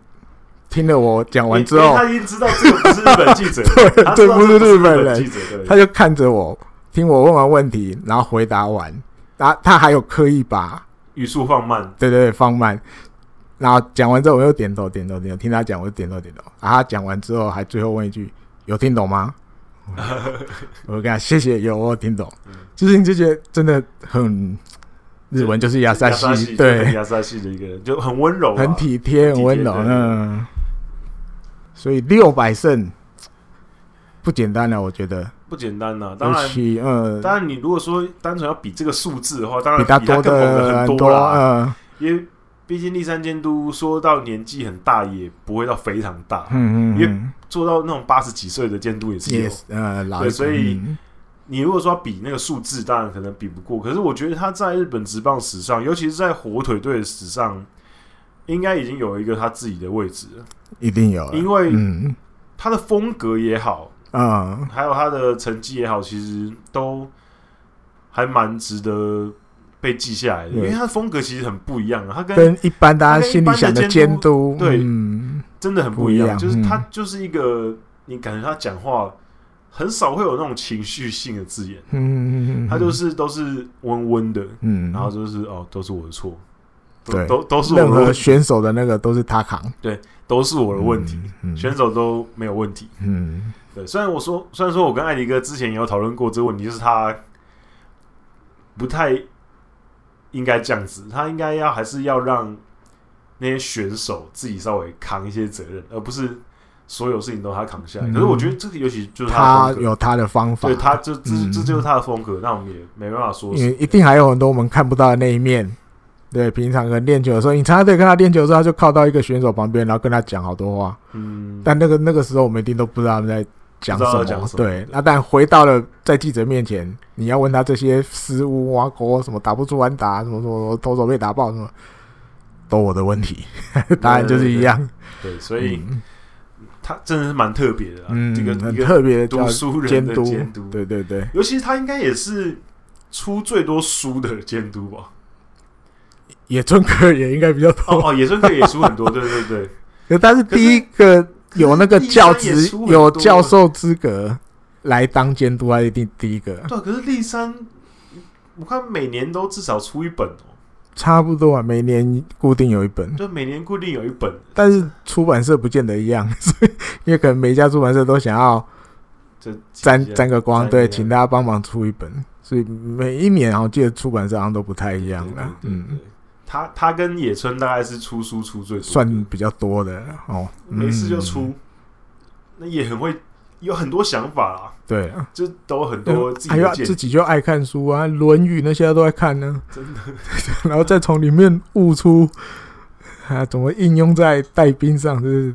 S2: 听了我讲完之后，
S1: 他已经知道这个不是日本记者，
S2: 对，这不是日本人，他就看着我，听我问完问题，然后回答完，然后他还有刻意把
S1: 语速放慢，
S2: 对对对，放慢，然后讲完之后我又点头点头点头，听他讲我就点头点头，然后他讲完之后还最后问一句：有听懂吗？我跟他谢谢，有我有听懂。就是你就觉得真的很日文，就是亚萨西，对。
S1: 亚萨西的一个人就很温柔，
S2: 很体贴，很温柔。嗯，所以六百胜不简单了，我觉得
S1: 不简单呐。当然，
S2: 嗯，
S1: 当然你如果说单纯要比这个数字的话，当然
S2: 比他多的很多啦。
S1: 因为毕竟立山监督说到年纪很大，也不会到非常大。嗯嗯，因为做到那种八十几岁的监督也是有，呃，对，所以。你如果说比那个数字，当然可能比不过。可是我觉得他在日本职棒史上，尤其是在火腿队的史上，应该已经有一个他自己的位置了。
S2: 一定有，
S1: 因为他的风格也好，嗯，还有他的成绩也好，其实都还蛮值得被记下来的。因为他的风格其实很不一样啊，他跟
S2: 跟一般大家心里想的监督，
S1: 对，真的很不一样。就是他就是一个，你感觉他讲话。很少会有那种情绪性的字眼，嗯嗯嗯，他就是都是温温的，嗯，然后就是哦，都是我的错，
S2: 对，
S1: 都都是我的。
S2: 任何选手的那个都是他扛，
S1: 对，都是我的问题，选手都没有问题，嗯，对。虽然我说，虽然说我跟艾迪哥之前也有讨论过这个问题，就是他不太应该这样子，他应该要还是要让那些选手自己稍微扛一些责任，而不是。所有事情都他扛下来，可是我觉得这个尤其就是
S2: 他有他的方法，
S1: 对，他就这这就是他的风格，那我们也没办法说。
S2: 因为一定还有很多我们看不到的那一面。对，平常跟练球的时候，你常常对跟他练球的时候，他就靠到一个选手旁边，然后跟他讲好多话。嗯，但那个那个时候我们一定都不知道他们在讲什么。对，那但回到了在记者面前，你要问他这些失误啊，国什么打不出完打，什么什么投手被打爆什么，都我的问题，答案 就是一样。
S1: 对，所以。他真的是蛮特别的，
S2: 嗯，
S1: 这个
S2: 很特别的
S1: 读书人的监督，
S2: 对对对，
S1: 尤其是他应该也是出最多书的监督吧？
S2: 野村克也应该比较多
S1: 哦，野村克也输很多，对对对。
S2: 但是第一个有那个教职有教授资格来当监督，他一定第一个。
S1: 对，可是立山，我看每年都至少出一本哦。
S2: 差不多啊，每年固定有一本，
S1: 就每年固定有一本，
S2: 但是出版社不见得一样，所以因为可能每一家出版社都想要这沾沾个光，对，请大家帮忙出一本，所以每一年我记得出版社好像都不太一样了。嗯，
S1: 他他跟野村大概是出书出最多，
S2: 算比较多的哦，
S1: 没事就出，那也很会。有很多想法啊，
S2: 对，
S1: 就都很多自己，
S2: 自己就爱看书啊，《论语》那些都在看呢，
S1: 真的，
S2: 然后再从里面悟出啊，怎么应用在带兵上，就是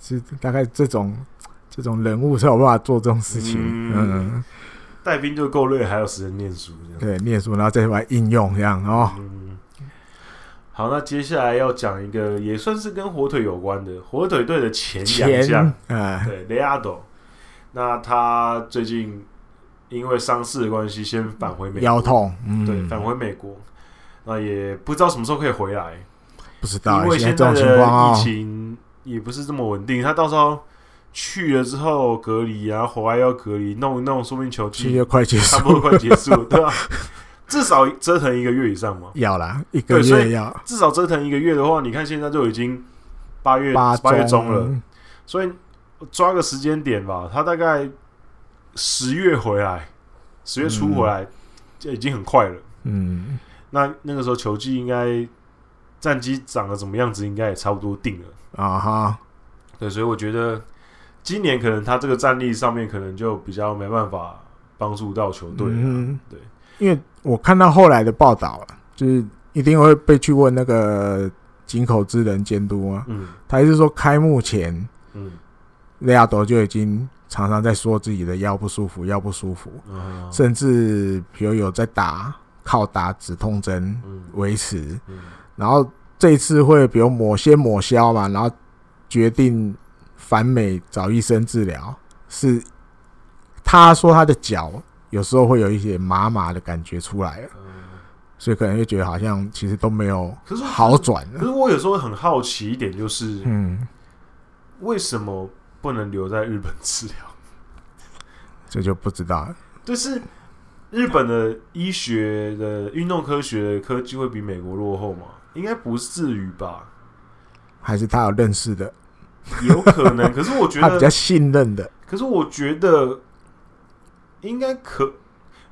S2: 是大概这种这种人物才有办法做这种事情。嗯，
S1: 带兵就够累，还有时间念书，
S2: 对，念书然后再来应用这样哦。
S1: 好，那接下来要讲一个也算是跟火腿有关的火腿队的前洋将，对，雷阿斗。那他最近因为伤势的关系，先返回美国，
S2: 腰痛，嗯，
S1: 对，返回美国，那也不知道什么时候可以回来，
S2: 不知道，
S1: 因为现在的疫情也不是这么稳定，他到时候。去了之后隔离啊，回来要隔离，弄一弄，说不定球季
S2: 快结束，
S1: 差不多快结束，对吧、啊？至少折腾一个月以上嘛。
S2: 要啦，一个月要。
S1: 至少折腾一个月的话，你看现在就已经八月八月中了，所以抓个时间点吧。他大概十月回来，十月初回来，就已经很快了。嗯，那那个时候球季应该战绩长得怎么样子，应该也差不多定了啊哈。对，所以我觉得。今年可能他这个战力上面可能就比较没办法帮助到球队。嗯，对，
S2: 因为我看到后来的报道了就是一定会被去问那个井口之人监督啊。嗯，他还是说开幕前，嗯，雷亚多就已经常常在说自己的腰不舒服，腰不舒服，嗯，甚至比如有在打靠打止痛针维持，嗯，然后这一次会比如抹先抹消嘛，然后决定。返美找医生治疗，是他说他的脚有时候会有一些麻麻的感觉出来了，所以可能就觉得好像其实都没有好转。
S1: 可是我有时候很好奇一点，就是嗯，为什么不能留在日本治疗？
S2: 这就不知道了。
S1: 就是日本的医学的运动科学的科技会比美国落后吗？应该不至于吧？
S2: 还是他有认识的？
S1: 有可能，可是我觉得
S2: 他比较信任的。
S1: 可是我觉得应该可，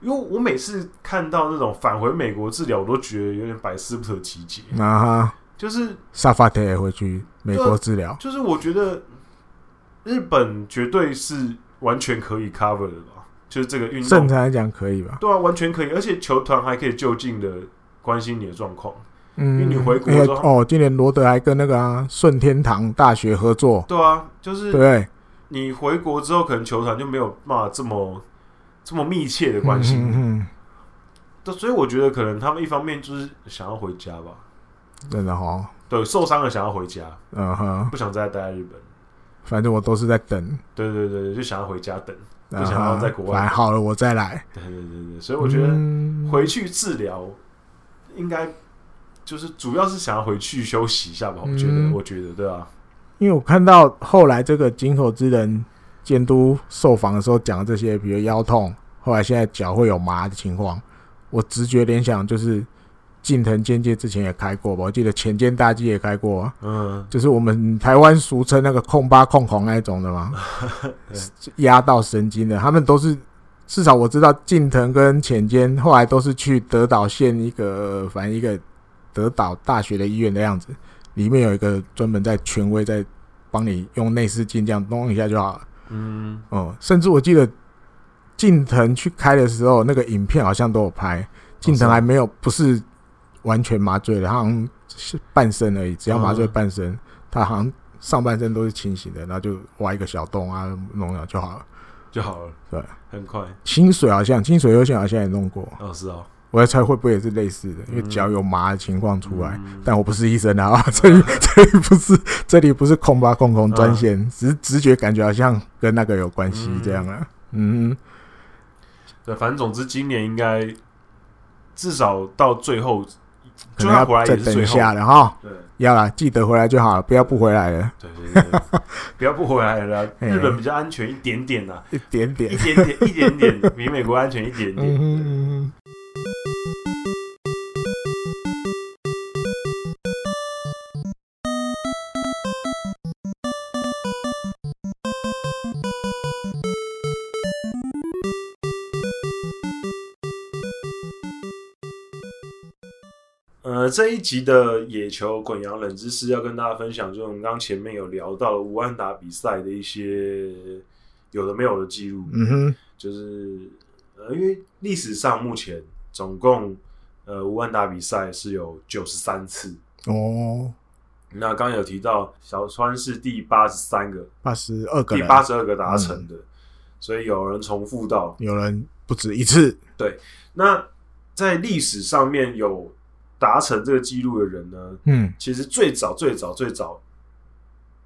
S1: 因为我每次看到那种返回美国治疗，我都觉得有点百思不得其解啊哈。就是
S2: 萨法特也会去美国治疗，
S1: 就是我觉得日本绝对是完全可以 cover 的吧？就是这个运动
S2: 正常来讲可以吧？
S1: 对啊，完全可以，而且球团还可以就近的关心你的状况。嗯，因为你回国
S2: 哦，今年罗德还跟那个顺、啊、天堂大学合作。
S1: 对啊，就是对。你回国之后，可能球团就没有办法这么这么密切的关系。嗯，嗯，嗯，所以我觉得可能他们一方面就是想要回家吧。
S2: 真的哈。
S1: 对，受伤了想要回家。嗯哼。不想再待在日本。
S2: 反正我都是在等。
S1: 对对对，就想要回家等，不想要在国外。
S2: 来好了，我再来。
S1: 对对对对，所以我觉得回去治疗应该。就是主要是想要回去休息一下吧，我觉得，嗯、我觉得，对啊，
S2: 因为我看到后来这个井口资仁监督受访的时候讲的这些，比如腰痛，后来现在脚会有麻的情况，我直觉联想就是近藤健介之前也开过吧，我记得浅间大纪也开过，嗯，就是我们台湾俗称那个控八控狂那一种的嘛，压到神经的，他们都是至少我知道近藤跟浅间后来都是去德岛县一个反正一个。德岛大学的医院的样子，里面有一个专门在权威在帮你用内视镜这样弄一下就好了。嗯，哦，甚至我记得近藤去开的时候，那个影片好像都有拍。近藤还没有不是完全麻醉的，他好像是半身而已，只要麻醉半身，他好像上半身都是清醒的，然后就挖一个小洞啊，弄了就好了，
S1: 就好了。对，很快。
S2: 清水好像清水优先好像也弄过。
S1: 哦，是哦。
S2: 我在猜会不会也是类似的，因为脚有麻的情况出来，嗯、但我不是医生啊，这里这里不是这里不是空吧空空专线，啊、只是直觉感觉好像跟那个有关系这样啊，嗯，
S1: 对，反正总之今年应该至少到最后，
S2: 可能要再等一下了哈，对，要啦，记得回来就好了，不要不回来了，
S1: 对对对，不要不回来了，日本比较安全一点点呐，
S2: 一点点，
S1: 一点点，一点点，比美国安全一点点。嗯呃，这一集的野球滚羊冷知识要跟大家分享，就是我们刚前面有聊到了无安达比赛的一些有的没有的记录。嗯哼，就是呃，因为历史上目前总共呃无安打比赛是有九十三次哦。那刚刚有提到小川是第八十三个，
S2: 八十二个，
S1: 第八十二个达成的，嗯、所以有人重复到，
S2: 有人不止一次。
S1: 对，那在历史上面有。达成这个记录的人呢？嗯，其实最早最早最早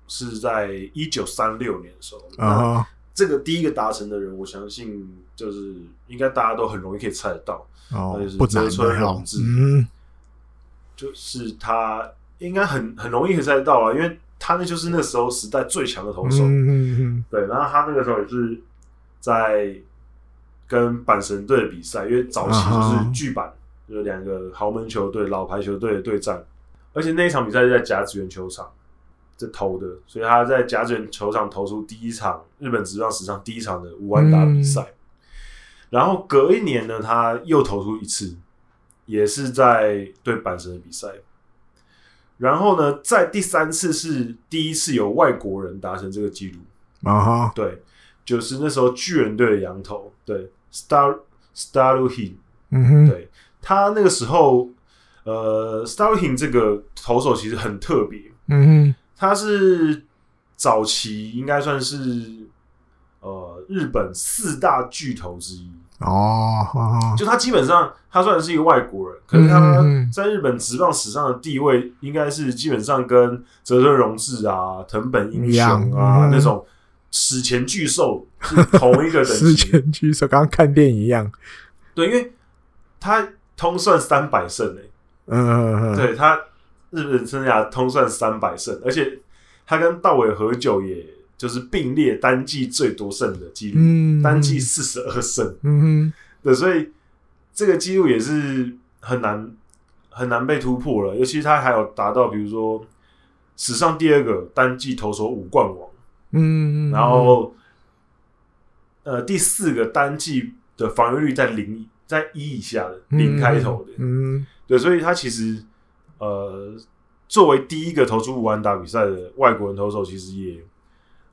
S1: 是在一九三六年的时候，uh huh. 那这个第一个达成的人，我相信就是应该大家都很容易可以猜得到，
S2: 哦，
S1: 就是
S2: 泽村
S1: 荣治，
S2: 嗯，
S1: 就是他应该很很容易可以猜得到啊，因为他那就是那时候时代最强的投手，
S2: 嗯嗯嗯，
S1: 对，然后他那个时候也是在跟阪神队的比赛，因为早期就是巨版，就是两个豪门球队、老牌球队的对战，而且那一场比赛是在甲子园球场。投的，所以他在甲子园球场投出第一场日本职棒史上第一场的无安打比赛。嗯、然后隔一年呢，他又投出一次，也是在对阪神的比赛。然后呢，在第三次是第一次有外国人达成这个记录
S2: 啊哈，
S1: 对，就是那时候巨人队的洋投，对，Star Staruhin，
S2: 嗯哼，
S1: 对，他那个时候，呃，Staruhin 这个投手其实很特别，
S2: 嗯哼。
S1: 他是早期应该算是呃日本四大巨头之一
S2: 哦，
S1: 就他基本上他虽然是一个外国人，可是他在日本职棒史上的地位应该是基本上跟泽村荣治啊、藤本英雄啊那种史前巨兽是同一个等级。
S2: 史前巨兽，刚刚看电影一样。
S1: 对，因为他通算三百胜诶，
S2: 嗯嗯嗯，
S1: 对他。日本生涯通算三百胜，而且他跟道尾和久也就是并列单季最多胜的记录，嗯、单季四十二胜。
S2: 嗯哼，
S1: 对，所以这个记录也是很难很难被突破了。尤其他还有达到，比如说史上第二个单季投手五冠王，
S2: 嗯，
S1: 然后呃第四个单季的防御率在零在一以下的零开头的，
S2: 嗯，
S1: 对，所以他其实。呃，作为第一个投出五安打比赛的外国人投手，其实也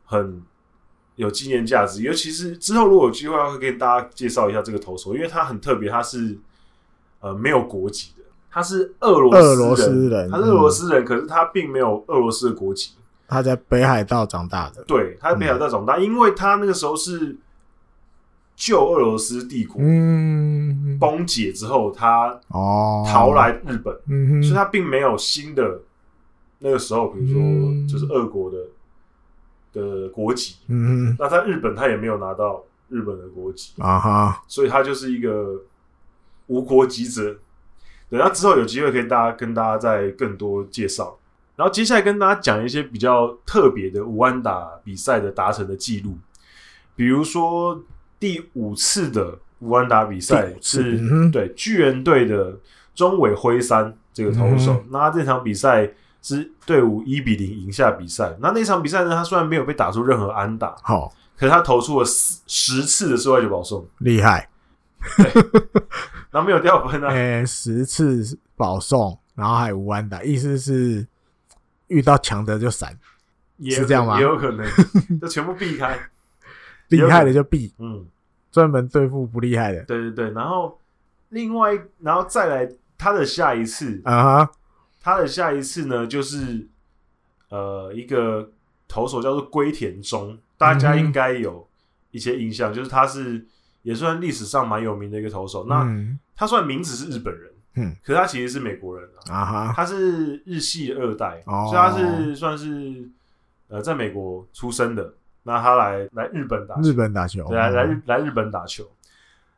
S1: 很有纪念价值。尤其是之后如果有机会，会给大家介绍一下这个投手，因为他很特别，他是呃没有国籍的，他是俄罗
S2: 俄罗斯人，
S1: 他是俄罗斯人，嗯、可是他并没有俄罗斯的国籍，
S2: 他在北海道长大的，
S1: 对，他在北海道长大，嗯、因为他那个时候是。旧俄罗斯帝国崩解之后，他逃来日本，所以他并没有新的那个时候，比如说就是俄国的的国籍。那在日本，他也没有拿到日本的国籍
S2: 啊哈，
S1: 所以他就是一个无国籍者。等他之后有机会，可以大家跟大家再更多介绍。然后接下来跟大家讲一些比较特别的无安打比赛的达成的记录，比如说。第五次的无安达比赛是、嗯、对巨人队的中尾辉三这个投手，嗯、那他这场比赛是队伍一比零赢下比赛。那那场比赛呢，他虽然没有被打出任何安打，
S2: 好、哦，
S1: 可是他投出了十十次的四外球保送，
S2: 厉害。
S1: 对，然后没有掉分啊，
S2: 诶、欸，十次保送，然后还无安打，意思是遇到强的就闪，是这样吗？
S1: 也有可能，就全部避开。
S2: 厉害的就避，
S1: 嗯，
S2: 专门对付不厉害的。
S1: 对对对，然后另外，然后再来他的下一次
S2: 啊，uh
S1: 他的下一次呢，就是呃一个投手叫做龟田中，大家应该有一些印象，嗯、就是他是也算历史上蛮有名的一个投手。那、嗯、他虽然名字是日本人，
S2: 嗯，
S1: 可是他其实是美国人
S2: 啊。哈，
S1: 他是日系二代，uh 所以他是算是呃在美国出生的。那他来来日本打
S2: 日本打球，
S1: 对，来来日来日本打球，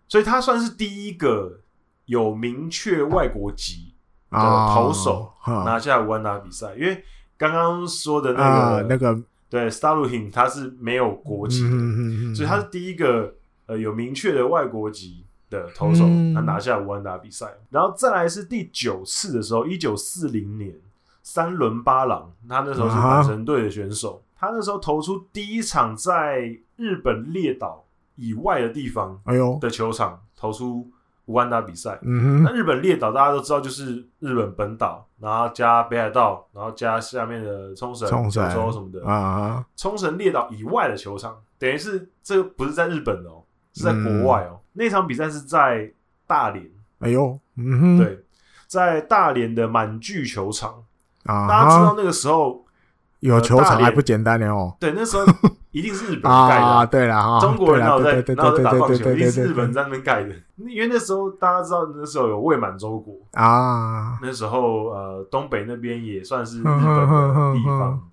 S1: 所以他算是第一个有明确外国籍的投手拿下无安打比赛。因为刚刚说的那个
S2: 那个
S1: 对 Staruhin 他是没有国籍的，所以他是第一个呃有明确的外国籍的投手，他拿下无安打比赛。然后再来是第九次的时候，一九四零年三轮八郎，他那时候是阪神队的选手。他那时候投出第一场在日本列岛以外的地方，哎呦的球场投出五万打比赛。
S2: 嗯哼，
S1: 那日本列岛大家都知道，就是日本本岛，然后加北海道，然后加下面的冲绳、九州什么的
S2: 啊。
S1: 冲绳列岛以外的球场，等于是这个不是在日本哦，是在国外哦。那场比赛是在大连。
S2: 哎呦，嗯哼，
S1: 对，在大连的满具球场啊。大家知道那个时候。
S2: 有球场还不简单呢哦！
S1: 对，那时候一定是日本 盖的。
S2: 啊，对了哈，
S1: 中国人然后在然后在打棒球，一定是日本在那边盖的。因为那时候大家知道，那时候有未满洲国
S2: 啊。
S1: 那时候呃，东北那边也算是日本的地方，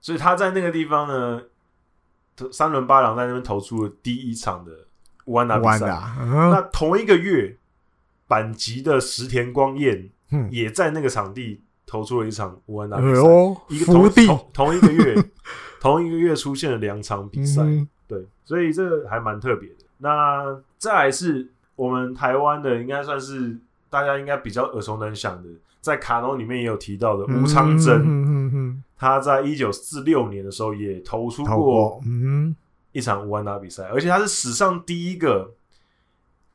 S1: 所以他在那个地方呢，三轮八郎在那边投出了第一场的乌安打比赛。那同一个月，阪急的石田光彦也在那个场地投出了一场无安打比赛。一个同同同一个月，同一个月出现了两场比赛。对，所以这个还蛮特别的。那再来是我们台湾的，应该算是大家应该比较耳熟能详的，在卡农里面也有提到的吴昌珍。他在一九四六年的时候也投出过一场无安打比赛，而且他是史上第一个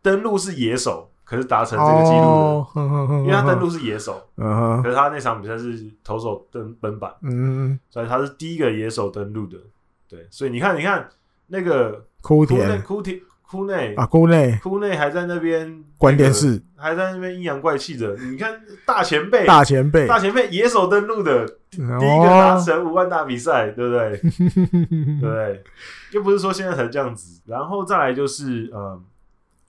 S1: 登陆是野手，可是达成这个记录的，因为他登录是野手，可是他那场比赛是投手登本板，所以他是第一个野手登录的。对，所以你看，你看那个
S2: 枯田，
S1: 枯田。库内
S2: 啊，库内，
S1: 库内还在那边
S2: 关电视，
S1: 还在那边阴阳怪气的。你看大前辈，
S2: 大前辈，
S1: 大前辈野手登录的第一个达成五万大比赛，对不对？对？又不是说现在才这样子。然后再来就是，呃，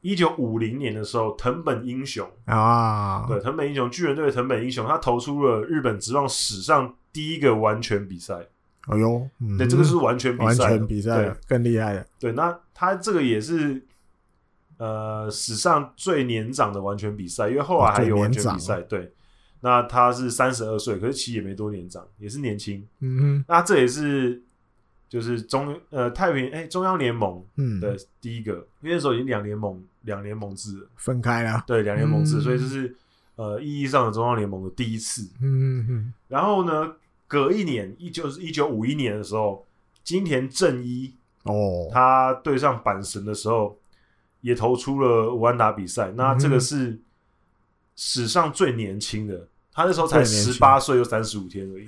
S1: 一九五零年的时候，藤本英雄啊，对，藤本英雄，巨人队的藤本英雄，他投出了日本职棒史上第一个完全比赛。
S2: 哎呦，
S1: 对，这个是完全比赛，
S2: 完全比赛，更厉害的。
S1: 对，那他这个也是呃史上最年长的完全比赛，因为后来还有完全比赛。对，那他是三十二岁，可是其实也没多年长，也是年轻。嗯哼，那这也是就是中呃太平哎中央联盟的第一个，因为那时候已经两联盟两联盟制，
S2: 分开了。
S1: 对，两联盟制，所以这是呃意义上的中央联盟的第一次。嗯嗯，然后呢？隔一年，一九一九五一年的时候，金田正一哦，他对上阪神的时候，也投出了五安打比赛。那这个是史上最年轻的，他那时候才十八岁又三十五天而已，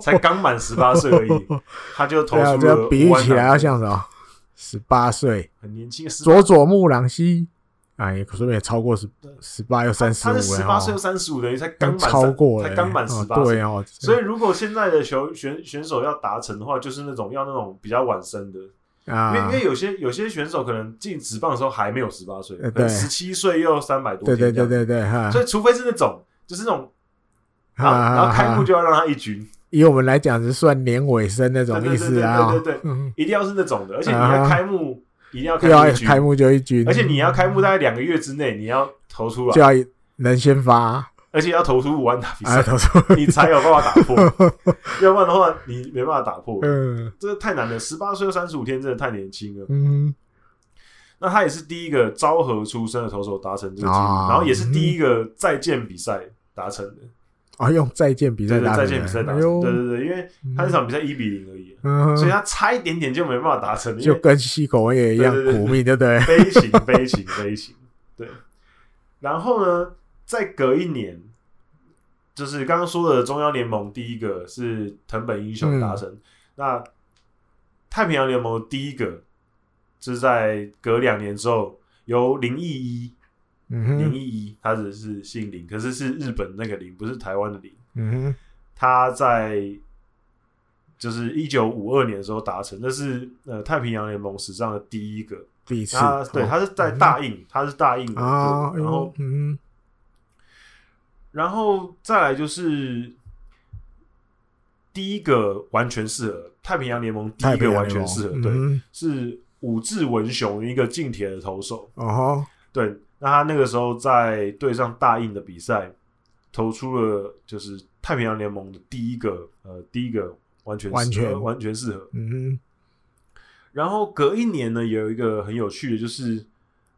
S1: 才刚满十八岁而已，他就投出了。
S2: 比喻起来要像什么？十八岁，
S1: 很年轻。
S2: 佐佐木朗希。哎，可是也超过十十八又三十五，
S1: 他是十八岁又三十五，等于才刚满超过，才刚满十八岁。对哦，所以如果现在的球选选手要达成的话，就是那种要那种比较晚生的。啊，因为因为有些有些选手可能进职棒的时候还没有十八岁，对，十七岁又三百多天，
S2: 对对对对对，
S1: 所以除非是那种就是那种，然后然后开幕就要让他一军，
S2: 以我们来讲是算年尾生那种意思啊，
S1: 对对对，一定要是那种的，而且你要开幕。一定要
S2: 开幕就一军，
S1: 而且你要开幕大概两个月之内，你要投出来，
S2: 就要能先发，
S1: 而且要投出五万打比赛，你才有办法打破，要不然的话你没办法打破。嗯，这个太难了，十八岁又三十五天，真的太年轻了。嗯，那他也是第一个昭和出生的投手达成这个记录，然后也是第一个再见比赛达成的。
S2: 啊，用再见比赛打，
S1: 再见比赛打，对对对，因为他这场比赛一比零而已，所以他差一点点就没办法达成，
S2: 就跟西口文也一样苦命，对不对？
S1: 悲情，悲情，悲情，对。然后呢，再隔一年，就是刚刚说的中央联盟第一个是藤本英雄达成，那太平洋联盟第一个是在隔两年之后由林毅一。林一一，他只是姓林，可是是日本那个林，不是台湾的林。嗯哼，他在就是一九五二年的时候达成，那是呃太平洋联盟史上的第一个
S2: 第一次。
S1: 对，他是在大印，他是大印的。然后，嗯，然后再来就是第一个完全适合太平洋联盟第一个完全适合，对，是武志文雄一个近铁的投手。哦，对。那他那个时候在对上大印的比赛，投出了就是太平洋联盟的第一个呃第一个完全完全完全适合。嗯哼。然后隔一年呢，也有一个很有趣的，就是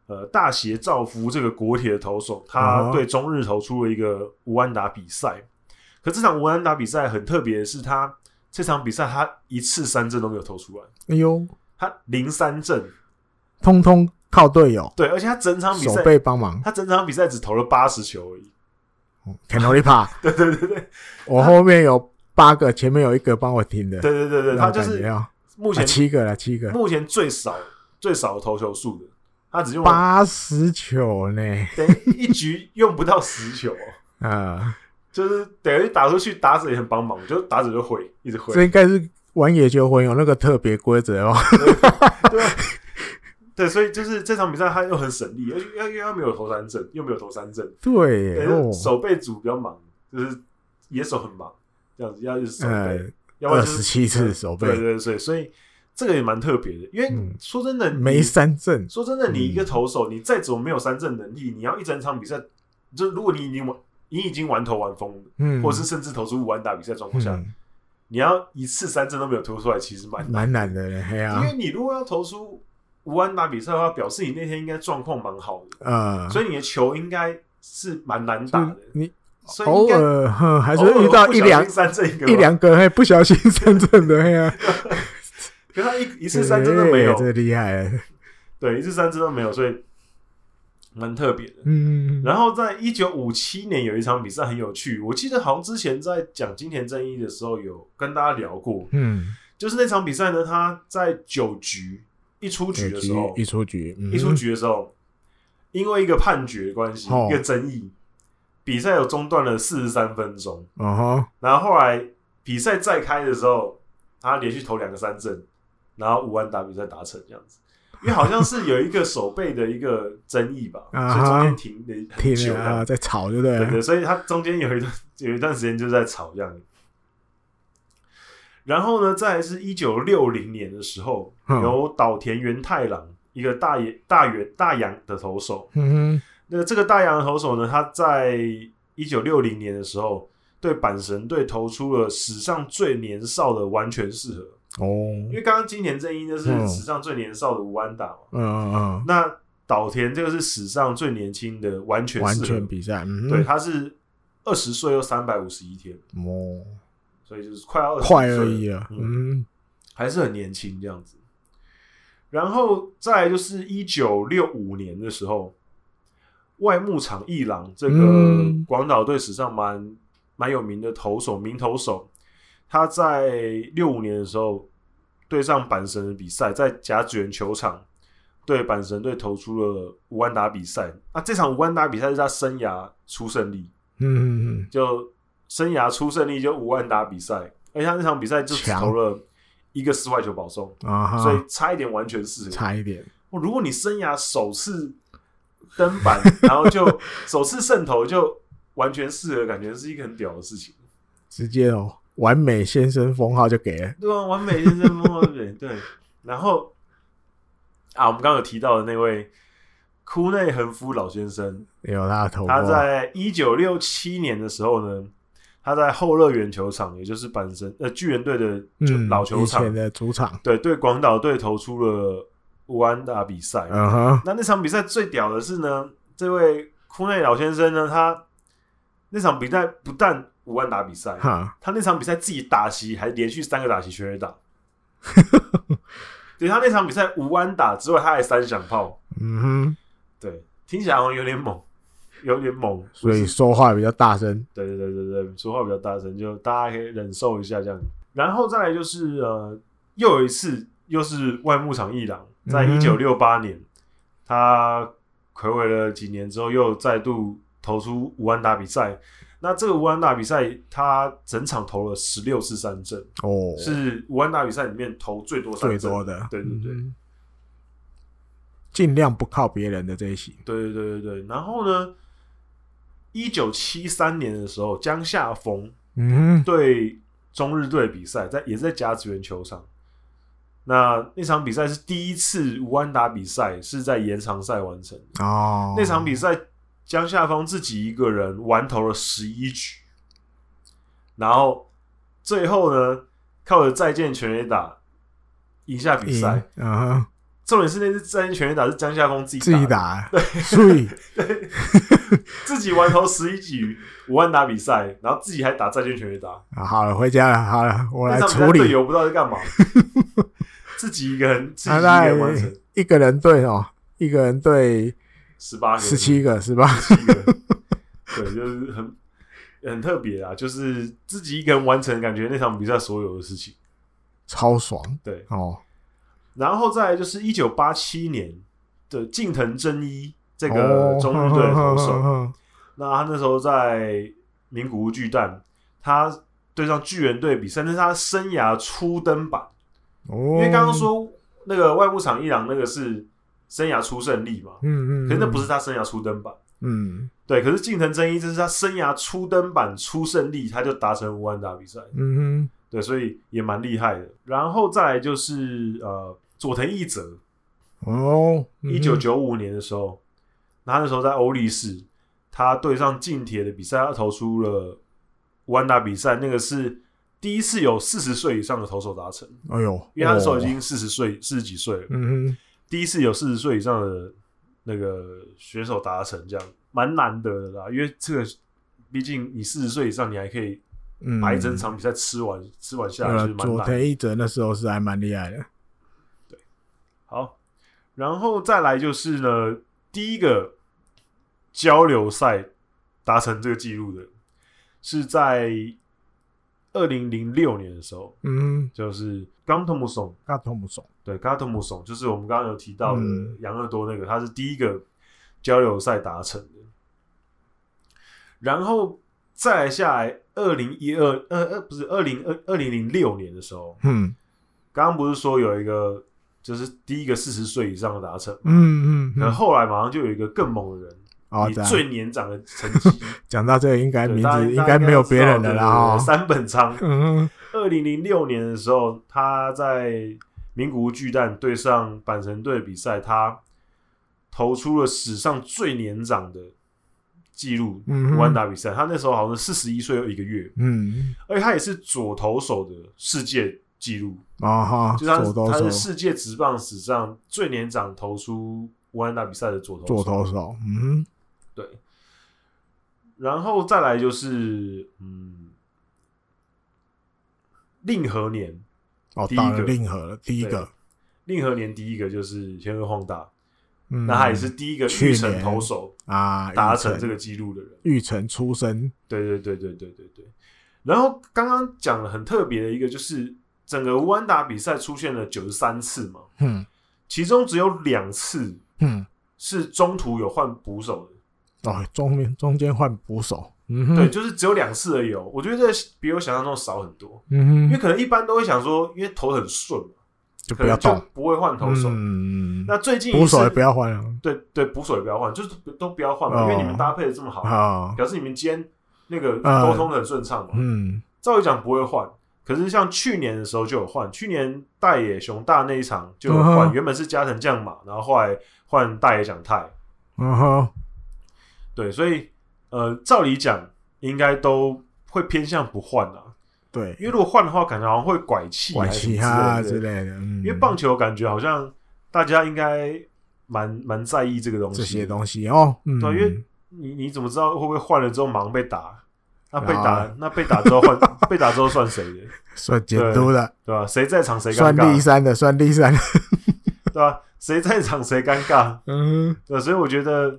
S1: 呃大协照夫这个国铁的投手，他对中日投出了一个无安打比赛。可这场无安打比赛很特别的是，他这场比赛他一次三振都没有投出来。哎呦，他零三振，
S2: 通通。靠队友，
S1: 对，而且他整场比赛
S2: 手背帮忙，
S1: 他整场比赛只投了八十球而已。
S2: 看到你怕，
S1: 对对对对，
S2: 我后面有八个，前面有一个帮我停的。
S1: 对对对对，他就是目前
S2: 七个了，七个，
S1: 目前最少最少的投球数的，他只用
S2: 八十球呢，
S1: 等于一局用不到十球 啊，就是等于打出去，打者也很帮忙，就打者就会一直会。
S2: 这应该是玩野球会有那个特别规则哦。
S1: 对。对，所以就是这场比赛他又很省力，而且又又没有投三振，又没有投三振。
S2: 对，
S1: 守备组比较忙，就是野手很忙，这样子要是守备，要
S2: 二十七次守备。
S1: 对对对，所以这个也蛮特别的，因为说真的，
S2: 没三振。
S1: 说真的，你一个投手，你再怎么没有三振能力，你要一整场比赛，就如果你已经玩，你已经玩投玩疯了，嗯，或者是甚至投出五安打比赛状况下，你要一次三振都没有投出来，其实蛮
S2: 蛮难的，因
S1: 为你如果要投出无安打比赛的话，表示你那天应该状况蛮好的，嗯，所以你的球应该是蛮难打的，
S2: 你所以。偶尔还是会遇到一两一两个嘿不小心三振的呀，
S1: 可是他一一次三振都没有，
S2: 这厉害。
S1: 对，一次三振都没有，所以蛮特别的。嗯，然后在一九五七年有一场比赛很有趣，我记得好像之前在讲金田正一的时候有跟大家聊过。嗯，就是那场比赛呢，他在九局一出局的时候，
S2: 一出局
S1: 一出局的时候，因为一个判决关系，一个争议。比赛有中断了四十三分钟，uh. 然后后来比赛再开的时候，他连续投两个三振，然后五万打比赛达成这样子，因为好像是有一个手背的一个争议吧，uh. 所以中间停了很久
S2: 啊，在吵对不对？
S1: 对对，所以他中间有一段有一段时间就在吵这样。然后呢，再来是一九六零年的时候，uh. 有岛田元太郎一个大野大原大洋的投手，嗯那这个大洋的投手呢，他在一九六零年的时候对阪神队投出了史上最年少的完全适合。哦，因为刚刚金田正一那是史上最年少的无安打嘛，嗯嗯嗯，那岛田这个是史上最年轻的完全
S2: 完全比赛，
S1: 对，他是二十岁又三百五十一天。哦，所以就是快要
S2: 快而已啊，嗯，
S1: 还是很年轻这样子。然后再来就是一九六五年的时候。外牧场一郎这个广岛队史上蛮蛮有名的投手，名投手，他在六五年的时候对上阪神的比赛，在甲子园球场对阪神队投出了五万打比赛。那这场五万打比赛是他生涯出胜利，嗯，就生涯出胜利就五万打比赛，而且他那场比赛就只投了一个四坏球保送啊，所以差一点完全是
S2: 差一点。
S1: 如果你生涯首次。登板，然后就 首次胜投就完全适合，感觉是一个很屌的事情。
S2: 直接哦，完美先生封号就给了。
S1: 对啊，完美先生封号对对。然后啊，我们刚刚有提到的那位库内恒夫老先生，
S2: 有他的头。
S1: 他在一九六七年的时候呢，他在后乐园球场，也就是阪神呃巨人队的老球场、
S2: 嗯、的主场，
S1: 对对，广岛队投出了。五安打比赛嗯哼那那场比赛最屌的是呢，这位库内老先生呢，他那场比赛不但五安打比赛，uh. 他那场比赛自己打席还连续三个打席全垒打，对，他那场比赛五安打之外，他还三响炮，嗯哼、uh，huh. 对，听起来好像有点猛，有点猛，
S2: 所以说话比较大声，
S1: 对对对对对，说话比较大声，就大家可以忍受一下这样。然后再来就是呃，又有一次又是外牧场一郎。在一九六八年，嗯、他睽违了几年之后，又再度投出五安打比赛。那这个五安打比赛，他整场投了十六次三振，哦，是五安打比赛里面投最多三振
S2: 最多的。
S1: 对对对，
S2: 尽、嗯、量不靠别人的这一型。
S1: 对对对对对。然后呢，一九七三年的时候，江夏峰嗯对中日队比赛，在也是在甲子园球场。那那场比赛是第一次无安打比赛是在延长赛完成。哦。那场比赛江夏峰自己一个人完投了十一局，然后最后呢靠着再见全垒打赢下比赛。嗯，重点是那次再见全垒打是江夏峰自己
S2: 自己打，
S1: 对，
S2: 所以。
S1: 对，自己玩投十一局五万打比赛，然后自己还打再见全垒打。
S2: 好了，回家了，好了，我来处理。队
S1: 友不知道在干嘛。自己一个人，自己一个人完成，
S2: 一个人对哦，一个人对
S1: 十八个、
S2: 十七个是吧？
S1: 对，就是很很特别啊，就是自己一个人完成，感觉那场比赛所有的事情
S2: 超爽。
S1: 对哦，然后再来就是一九八七年的近藤真一这个中日队的投手，那他那时候在名古屋巨蛋，他对上巨人队比赛，那是他生涯初登板。哦。因为刚刚说那个外务场一郎那个是生涯初胜利嘛，嗯嗯，可是那不是他生涯初登板，嗯，对，可是近藤真一这是他生涯初登板初胜利，他就达成无安打比赛，嗯哼，对，所以也蛮厉害的。然后再来就是呃，佐藤一则
S2: 哦，
S1: 一九九五年的时候，他那时候在欧力士，他对上近铁的比赛，他投出了无安打比赛，那个是第一次有四十岁以上的投手达成。
S2: 哎呦，
S1: 因为他那时候已经四十岁，四十几岁了。
S2: 嗯哼，
S1: 第一次有四十岁以上的那个选手达成，这样蛮难得的啦。因为这个，毕竟你四十岁以上，你还可以。把一整场比赛吃完，嗯、吃完下来，
S2: 佐藤一哲那时候是还蛮厉害的。
S1: 对，好，然后再来就是呢，第一个交流赛达成这个记录的，是在二零零六年的时候，
S2: 嗯，
S1: 就是冈本松，
S2: 冈本松，
S1: 对，冈本松，就是我们刚刚有提到的杨乐多那个，他是第一个交流赛达成的，然后。再来下来，二零一二，呃呃，不是二零二二零零六年的时候，
S2: 嗯，
S1: 刚刚不是说有一个，就是第一个四十岁以上的达成，
S2: 嗯嗯，
S1: 然后后来马上就有一个更猛的人，
S2: 哦，
S1: 以最年长的成绩，
S2: 讲到这个应该名字应该没有别人的啦，
S1: 三本仓，
S2: 嗯，
S1: 二零零六年的时候，他在名古屋巨蛋对上阪神队的比赛，他投出了史上最年长的。记录嗯安打比赛，他那时候好像四十一岁又一个月，
S2: 嗯，
S1: 而且他也是左投手的世界纪录。
S2: 啊哈，
S1: 就是他他是世界职棒史上最年长投出无安打比赛的左投
S2: 左投手，嗯，
S1: 对，然后再来就是嗯，令和年
S2: 哦，第一个。令和第一个。
S1: 令和年第一个就是天贺滉大。那他也是第一个玉成投手啊，达成这个记录的人。
S2: 玉成出身，
S1: 对对对对对对对。然后刚刚讲了很特别的一个，就是整个无安打比赛出现了九十三次嘛，
S2: 嗯，
S1: 其中只有两次，
S2: 嗯，
S1: 是中途有换捕手
S2: 的，哦，中间中间换捕手，嗯，
S1: 对，就是只有两次而已哦。我觉得这比我想象中少很多，
S2: 嗯哼，
S1: 因为可能一般都会想说，因为投很顺嘛。
S2: 就不要动，
S1: 不会换投手。
S2: 嗯，
S1: 那最近
S2: 捕手也不要换了。
S1: 对对，捕手也不要换，就是都不要换嘛，因为你们搭配的这么好，表示你们今天那个沟通很顺畅嘛。
S2: 嗯，
S1: 照理讲不会换，可是像去年的时候就有换，去年大野熊大那一场就有换，原本是加藤将马，然后后来换大野奖太。
S2: 嗯哼，
S1: 对，所以呃，照理讲应该都会偏向不换啊。
S2: 对，
S1: 因为如果换的话，感觉好像会拐气、
S2: 拐气啊之类的。嗯，
S1: 因为棒球感觉好像大家应该蛮蛮在意这个东西，
S2: 这些东西哦。
S1: 对，因为你你怎么知道会不会换了之后马上被打？那被打，那被打之后换，被打之后算谁的？
S2: 算监督的，
S1: 对吧？谁在场谁尴尬？
S2: 算第三的，算第三的，
S1: 对吧？谁在场谁尴尬？
S2: 嗯，
S1: 对，所以我觉得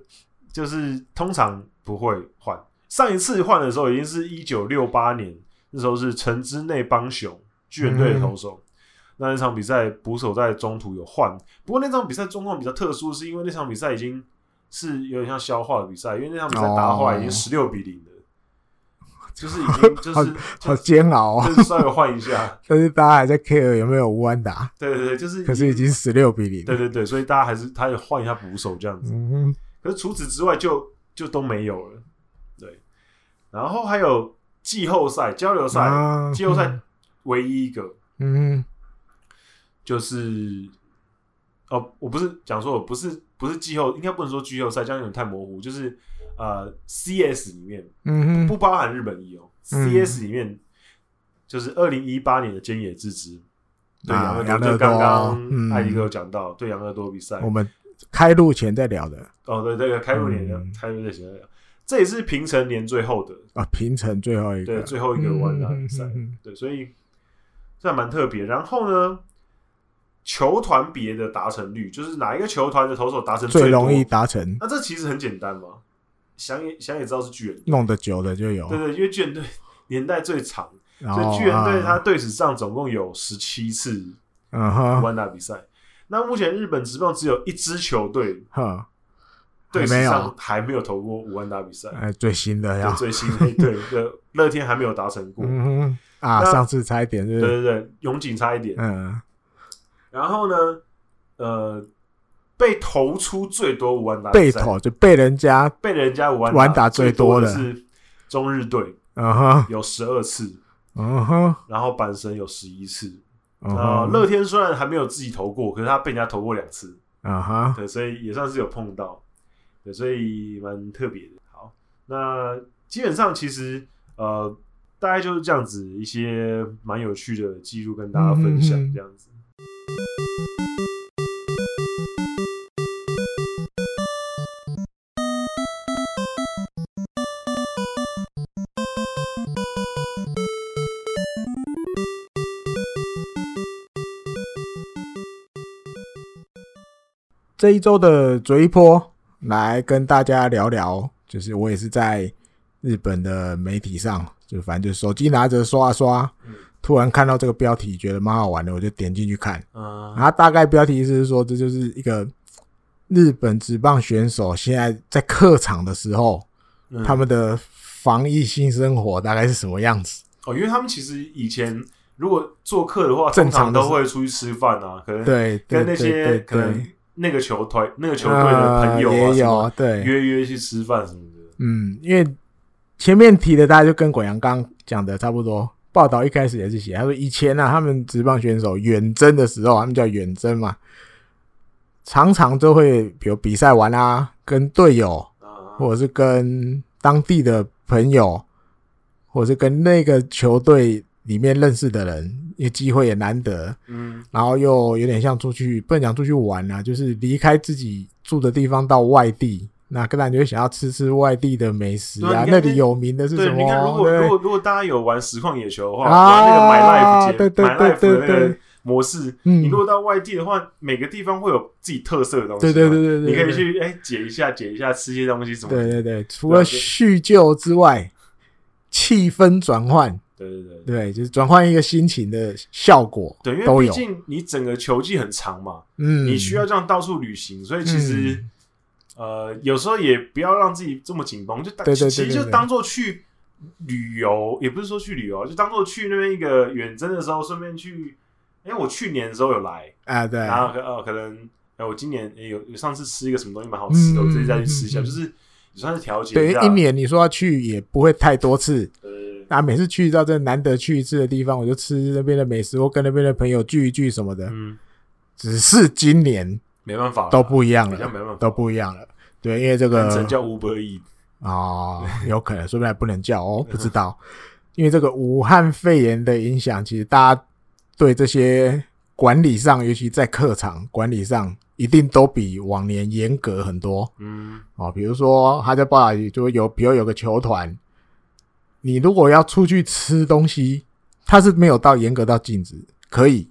S1: 就是通常不会换。上一次换的时候已经是一九六八年。那时候是城之内邦雄巨人队的投手，嗯、那那场比赛捕手在中途有换，不过那场比赛状况比较特殊，是因为那场比赛已经是有点像消化的比赛，因为那场比赛打坏已经十六比零了，哦、就是已经就是好，
S2: 好煎熬啊，
S1: 就是稍微换一下，
S2: 但是大家还在 care 有没有无安达，
S1: 对对对，就是
S2: 可是已经十六比零，
S1: 对对对，所以大家还是他也换一下捕手这样子，
S2: 嗯，
S1: 可是除此之外就就都没有了，对，然后还有。季后赛、交流赛、啊、季后赛唯一一个，
S2: 嗯，
S1: 就是哦，我不是讲说，不是不是季后，应该不能说季后赛，这样有点太模糊。就是呃，CS 里面，
S2: 嗯，
S1: 不包含日本一哦、嗯、CS 里面就是二零一八年的菅野智之对养乐多，就刚刚艾迪哥有讲到、嗯、对杨乐多比赛，
S2: 我们开录前在聊的。
S1: 哦，对，这个开录年的、嗯、开录前在聊。这也是平成年最后的
S2: 啊，平成最后一个，
S1: 对，最后一个无安打比赛，对，所以这还蛮特别。然后呢，球团别的达成率，就是哪一个球团的投手达成
S2: 最容易达成？
S1: 那这其实很简单嘛，想也想也知道是巨人，
S2: 弄得久的就有，
S1: 对对，因为巨人队年代最长，所以巨人队他队史上总共有十七次无安打比赛。那目前日本职棒只有一支球队，哈。对，史上还没有投过五万打比赛。
S2: 哎，最新的呀，
S1: 最新的 对对，乐天还没有达成过。
S2: 嗯啊，上次差一点，对
S1: 对对，永井差一点。
S2: 嗯，
S1: 然后呢，呃，被投出最多五万打，
S2: 被投就被人家
S1: 被人家五万
S2: 打最多的
S1: 是中日队。
S2: 嗯哼，
S1: 有十二次。
S2: 嗯哼，
S1: 然后阪神有十一次。啊，乐天虽然还没有自己投过，可是他被人家投过两次。啊哈，对，所以也算是有碰到，对，所以蛮特别的。好，那基本上其实呃，大概就是这样子一些蛮有趣的记录跟大家分享，这样子。
S2: 这一周的追波来跟大家聊聊，就是我也是在日本的媒体上，就反正就手机拿着刷刷，突然看到这个标题，觉得蛮好玩的，我就点进去看。然后大概标题是说，这就是一个日本职棒选手现在在客场的时候，他们的防疫性生活大概是什么样子？
S1: 哦，因为他们其实以前如果做客的话，正常都会出去吃饭啊，可能对跟那些可能。那个球队、那个球队的朋友啊，
S2: 也有对
S1: 约约去吃饭什么的。
S2: 嗯，因为前面提的，大家就跟果阳刚讲的差不多。报道一开始也是写，他说以前呢、啊，他们职棒选手远征的时候，他们叫远征嘛，常常都会比如比赛完啊，跟队友，或者是跟当地的朋友，或者是跟那个球队里面认识的人。因为机会也难得，嗯，然后又有点像出去，不能讲出去玩啊，就是离开自己住的地方到外地，那个人就会想要吃吃外地的美食啊。那里有名的是什么？
S1: 你看，如果如果如果大家有玩实况野球的话，玩那个 My Life
S2: 对对对对对
S1: 模式，你如果到外地的话，每个地方会有自己特色的东西，
S2: 对对对对对，
S1: 你可以去哎解一下解一下，吃些东西什么？
S2: 对对对，除了叙旧之外，气氛转换。
S1: 对对对，
S2: 对，就是转换一个心情的效果。
S1: 对，因为毕竟你整个球季很长嘛，嗯，你需要这样到处旅行，所以其实、嗯、呃，有时候也不要让自己这么紧绷，就当其实就当做去旅游，也不是说去旅游，就当做去那边一个远征的时候，顺便去。因为我去年的时候有来
S2: 啊，对，
S1: 然后可呃可能哎，我今年也有有上次吃一个什么东西蛮好吃的，嗯、我自己再去吃一下，嗯、就是也算是调节。
S2: 对，一年你说要去也不会太多次。啊，每次去到这难得去一次的地方，我就吃那边的美食，或跟那边的朋友聚一聚什么的。嗯，只是今年
S1: 没办法，
S2: 都不一样了，
S1: 没办法，
S2: 都不一样了。对，因为这个
S1: 真叫 Uber Eats
S2: 哦，有可能，说不定还不能叫哦，不知道。因为这个武汉肺炎的影响，其实大家对这些管理上，尤其在客场管理上，一定都比往年严格很多。嗯，哦，比如说他在报道里就有，比如有个球团。你如果要出去吃东西，它是没有到严格到禁止，可以，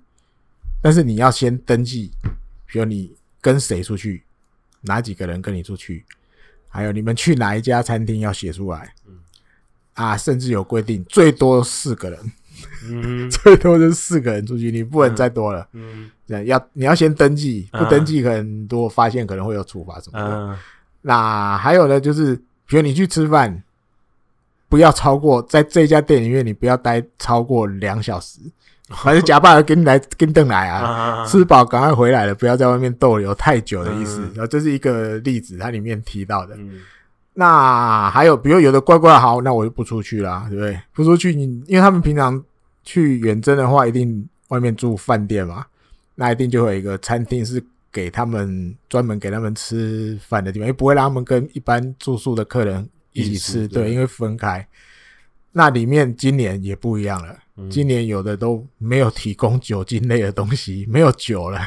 S2: 但是你要先登记，比如你跟谁出去，哪几个人跟你出去，还有你们去哪一家餐厅要写出来，嗯，啊，甚至有规定最多四个人，嗯，最多是四个人出去，你不能再多了，嗯，这样要你要先登记，不登记可能如果发现可能会有处罚什么的，嗯，那还有呢，就是比如你去吃饭。不要超过在这家店里面，你不要待超过两小时。反正假扮跟你来跟邓来啊，吃饱赶快回来了，不要在外面逗留太久的意思。然后这是一个例子，它里面提到的。那还有，比如有的乖乖好，那我就不出去啦，对不对？不出去，你因为他们平常去远征的话，一定外面住饭店嘛，那一定就会有一个餐厅是给他们专门给他们吃饭的地方，也不会让他们跟一般住宿的客人。一起吃，对，因为分开。那里面今年也不一样了，今年有的都没有提供酒精类的东西，没有酒了，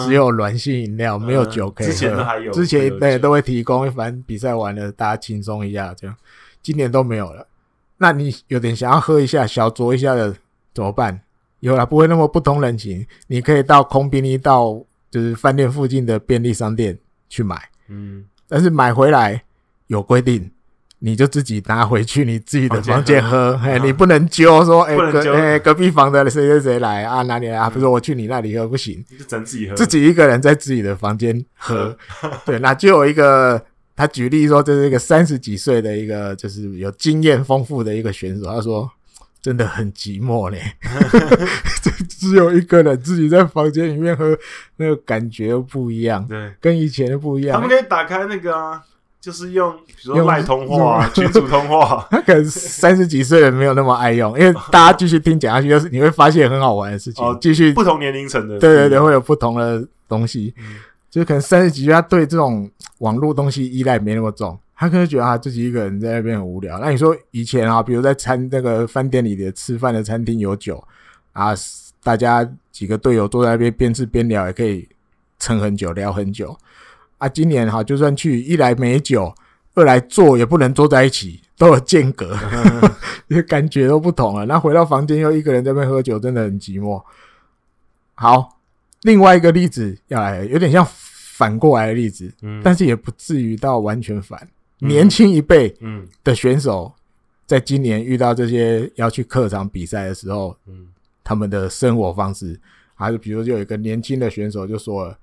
S2: 只有软性饮料，没有酒可以喝。之前还有，之前对都会提供，反正比赛完了大家轻松一下这样。今年都没有了，那你有点想要喝一下小酌一下的怎么办？有了，不会那么不通人情，你可以到空宾利到就是饭店附近的便利商店去买，嗯，但是买回来有规定。你就自己拿回去你自己的房间喝，嘿，你不能揪说，哎，隔哎隔壁房的谁谁谁来啊？哪里来啊？不是我去你那里喝不行，
S1: 就整自己喝，
S2: 自己一个人在自己的房间喝。对，那就有一个他举例说，这是一个三十几岁的一个就是有经验丰富的一个选手，他说真的很寂寞嘞，只有一个人自己在房间里面喝，那个感觉又不一样，对，跟以前不一样。
S1: 他们可以打开那个啊。就是用，比如说赖通话、啊、群组通话。
S2: 他可能三十几岁人没有那么爱用，因为大家继续听讲下去，就是你会发现很好玩的事情。继续
S1: 不同年龄层的，
S2: 对对对，会有不同的东西。嗯、就可能三十几岁，他对这种网络东西依赖没那么重，他可能觉得他自己一个人在那边很无聊。那你说以前啊，比如在餐那个饭店里的吃饭的餐厅有酒啊，大家几个队友坐在那边边吃边聊，也可以撑很久，聊很久。啊，今年哈，就算去，一来没酒，二来坐也不能坐在一起，都有间隔，这感觉都不同了。那回到房间又一个人在那边喝酒，真的很寂寞。好，另外一个例子要来，有点像反过来的例子，嗯，但是也不至于到完全反。嗯、年轻一辈的选手，在今年遇到这些要去客场比赛的时候，嗯，他们的生活方式，还是比如就有一个年轻的选手就说了，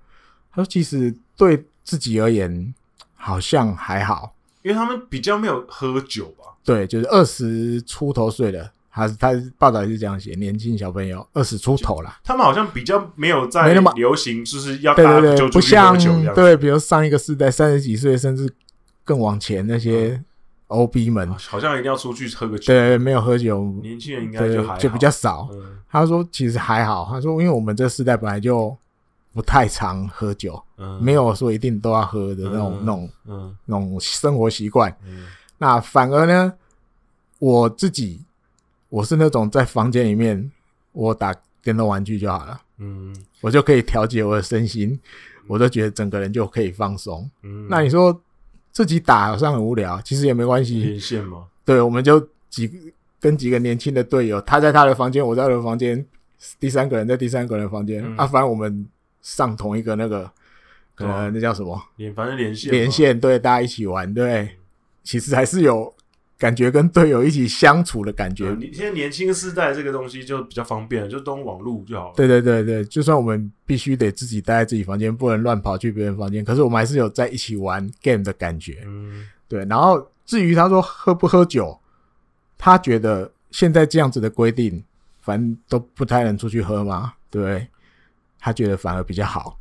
S2: 他说其实对。自己而言好像还好，
S1: 因为他们比较没有喝酒吧？
S2: 对，就是二十出头岁的，他他报道是这样写，年轻小朋友二十出头啦。
S1: 他们好像比较没有在没那么流行，就是要大家就
S2: 不像对，比如上一个世代三十几岁甚至更往前那些 OB 们，
S1: 好像一定要出去喝个酒。
S2: 对，没有喝酒，
S1: 年轻人应该就还
S2: 就比较少。他说其实还好，他说因为我们这世代本来就。不太常喝酒，嗯、没有说一定都要喝的那种、嗯、那种、嗯、那种生活习惯。嗯、那反而呢，我自己我是那种在房间里面我打电动玩具就好了，嗯，我就可以调节我的身心，嗯、我就觉得整个人就可以放松。嗯，那你说自己打好像很无聊，其实也没关系。
S1: 连线吗？
S2: 对，我们就几跟几个年轻的队友，他在他的房间，我在我的房间，第三个人在第三个人的房间，嗯、啊，反正我们。上同一个那个，可能那叫什么？
S1: 连反正连线
S2: 连线，对，大家一起玩，对，其实还是有感觉跟队友一起相处的感觉。
S1: 你现在年轻世代这个东西就比较方便，就都用网络就好了。
S2: 对对对对，就算我们必须得自己待在自己房间，不能乱跑去别人房间，可是我们还是有在一起玩 game 的感觉。嗯，对。然后至于他说喝不喝酒，他觉得现在这样子的规定，反正都不太能出去喝嘛，对。他觉得反而比较好，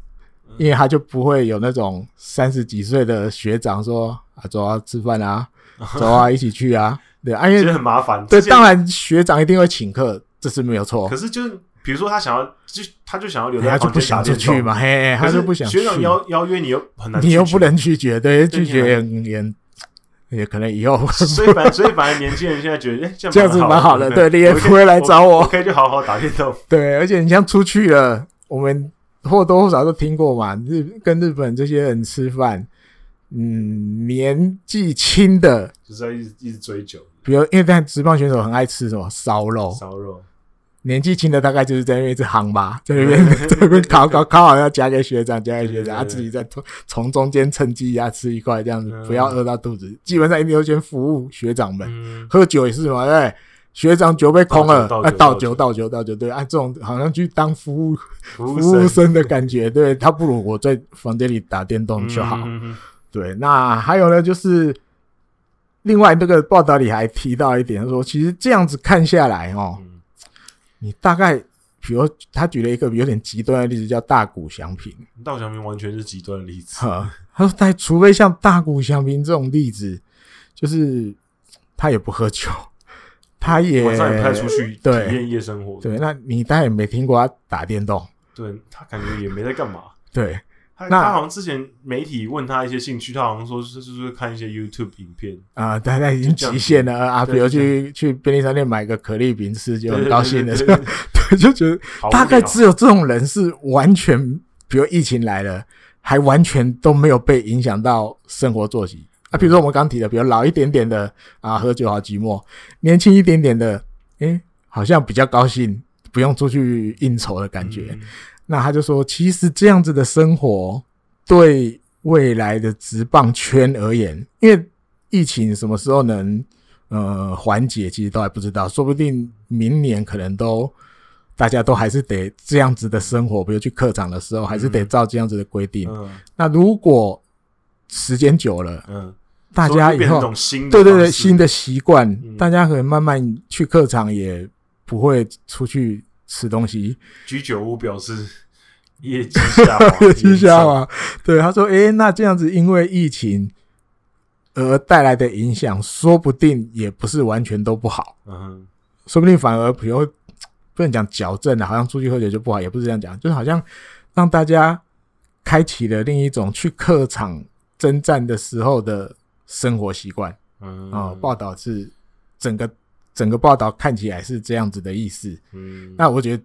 S2: 因为他就不会有那种三十几岁的学长说啊，走啊，吃饭啊，走啊，一起去啊，对啊，因
S1: 为很麻烦。
S2: 对，当然学长一定会请客，这是没有错。
S1: 可是就是比如说他想要，就他就想要留在房间，
S2: 他就不想出去嘛，嘿，他就不想。
S1: 学长邀邀约你又很难，
S2: 你又不能拒绝，对，拒绝也也也可能以后。
S1: 所以反所以反而年轻人现在觉得，哎，这样
S2: 子蛮好的，对，你也不会来找我，
S1: 可以就好好打电动。
S2: 对，而且你像出去了。我们或多或少都听过嘛，日跟日本这些人吃饭，嗯，年纪轻的
S1: 就是在一直一直追酒，
S2: 比如因为但职棒选手很爱吃什么烧肉，
S1: 烧肉，
S2: 年纪轻的大概就是在那边一直夯吧，在那边在那边烤烤烤好要夹给学长，夹给学长，他自己在从从中间趁机呀吃一块这样子，不要饿到肚子，基本上一定要先服务学长们，喝酒也是嘛，对。学长酒杯空了，啊，倒酒倒酒倒酒，对，啊，这种好像去当服务服务生的感觉，对，他不如我在房间里打电动就好。对，那还有呢，就是另外那个报道里还提到一点，说其实这样子看下来哦，你大概比如他举了一个有点极端的例子，叫大谷祥平。
S1: 大谷祥平完全是极端的例子。
S2: 他说，他除非像大谷祥平这种例子，就是他也不喝酒。他也
S1: 晚上也不太出去体验夜生活。
S2: 对，那你当然也没听过他打电动。
S1: 对，他感觉也没在干嘛。
S2: 对，
S1: 他他好像之前媒体问他一些兴趣，他好像说是就是看一些 YouTube 影片
S2: 啊。大概已经极限了啊，比如去去便利商店买个可丽饼吃就很高兴的，对，就觉得大概只有这种人是完全，比如疫情来了，还完全都没有被影响到生活作息。啊，比如说我们刚提的，比如老一点点的啊，喝酒好寂寞；年轻一点点的，诶、欸，好像比较高兴，不用出去应酬的感觉。嗯、那他就说，其实这样子的生活对未来的职棒圈而言，因为疫情什么时候能呃缓解，其实都还不知道，说不定明年可能都大家都还是得这样子的生活，比如去客场的时候，还是得照这样子的规定。嗯、那如果时间久了，嗯。大家以后对对对，新的习惯，嗯、大家可能慢慢去客场，也不会出去吃东西。
S1: 居酒屋表示业绩下滑，
S2: 业绩下滑。对，他说：“诶、欸，那这样子，因为疫情，而带来的影响，说不定也不是完全都不好。
S1: 嗯，
S2: 说不定反而比如不能讲矫正了，好像出去喝酒就不好，也不是这样讲，就是好像让大家开启了另一种去客场征战的时候的生活习惯。嗯啊、哦，报道是整个整个报道看起来是这样子的意思。嗯，那我觉得。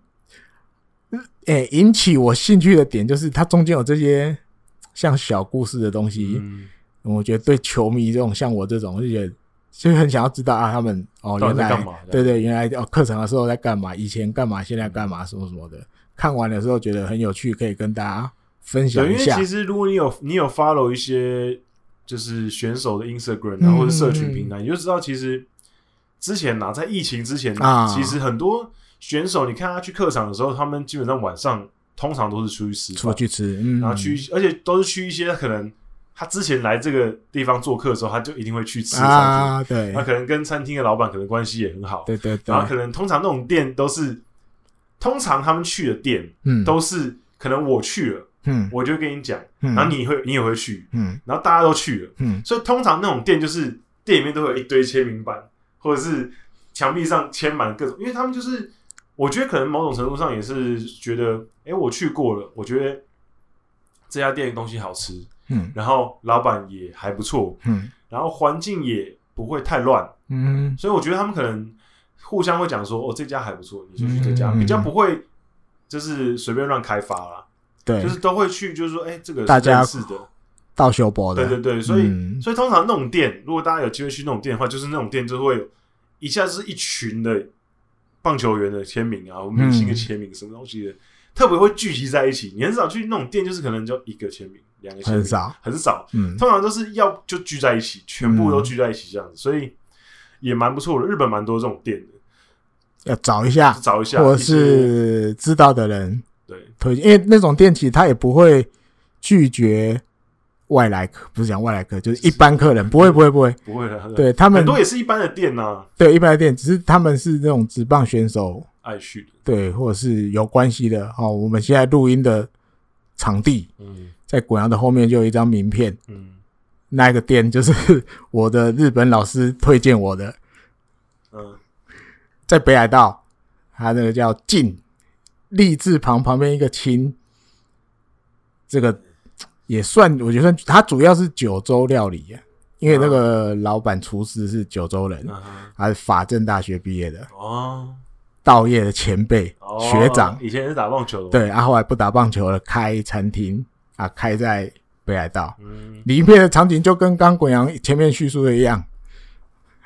S2: 诶、欸，引起我兴趣的点就是它中间有这些像小故事的东西，嗯，我觉得对球迷这种像我这种，我就觉得就很想要知道啊，他们哦原来对对，原来哦课程的时候在干嘛，以前干嘛，现在干嘛，什么什么的。看完的时候觉得很有趣，可以跟大家分享一下。
S1: 因为其实如果你有你有 follow 一些就是选手的 Instagram 啊，或者社群平台，嗯，你就知道其实之前呐，在疫情之前啊，其实很多。选手，你看他去客场的时候，他们基本上晚上通常都是出去吃，
S2: 出去吃，嗯，
S1: 然后去，而且都是去一些可能他之前来这个地方做客的时候，他就一定会去吃餐厅，
S2: 啊，对，
S1: 他可能跟餐厅的老板可能关系也很好，
S2: 对对。对，
S1: 然后可能通常那种店都是，通常他们去的店，嗯，都是可能我去了，嗯，我就会跟你讲，然后你会你也会去，嗯，然后大家都去了，嗯，所以通常那种店就是店里面都会有一堆签名板，或者是墙壁上签满各种，因为他们就是。我觉得可能某种程度上也是觉得，哎，我去过了，我觉得这家店的东西好吃，嗯，然后老板也还不错，嗯，然后环境也不会太乱，嗯，所以我觉得他们可能互相会讲说，哦，这家还不错，你就去这家，比较不会就是随便乱开发啦，对，就是都会去，就是说，哎，这个大家是的，
S2: 到修博的，
S1: 对对对，所以所以通常那种店，如果大家有机会去那种店的话，就是那种店就会一下子是一群的。棒球员的签名啊，明星的签名，什么东西的，嗯、特别会聚集在一起。你很少去那种店，就是可能就一个签名，两个签名，很少，很少。嗯，通常都是要就聚在一起，全部都聚在一起这样子，嗯、所以也蛮不错的。日本蛮多这种店的，
S2: 要找一下，
S1: 找一下，
S2: 或者是知道的人
S1: 对。
S2: 推荐，因为那种店其实他也不会拒绝。外来客不是讲外来客，就是一般客人，不会不会不会。
S1: 不会的。
S2: 对他们
S1: 很多也是一般的店呐、啊，
S2: 对一般的店，只是他们是那种职棒选手。
S1: 爱去的，
S2: 对，或者是有关系的。哦，我们现在录音的场地，嗯，在滚阳的后面就有一张名片，嗯，那个店就是 我的日本老师推荐我的，嗯，在北海道，他那个叫静，立字旁旁边一个清，这个。也算，我觉得算，他主要是九州料理，因为那个老板厨师是九州人，他是法政大学毕业的哦，稻叶的前辈学长，
S1: 以前是打棒球的，
S2: 对，啊，后来不打棒球了，开餐厅啊，开在北海道，里面的场景就跟刚滚阳前面叙述的一样。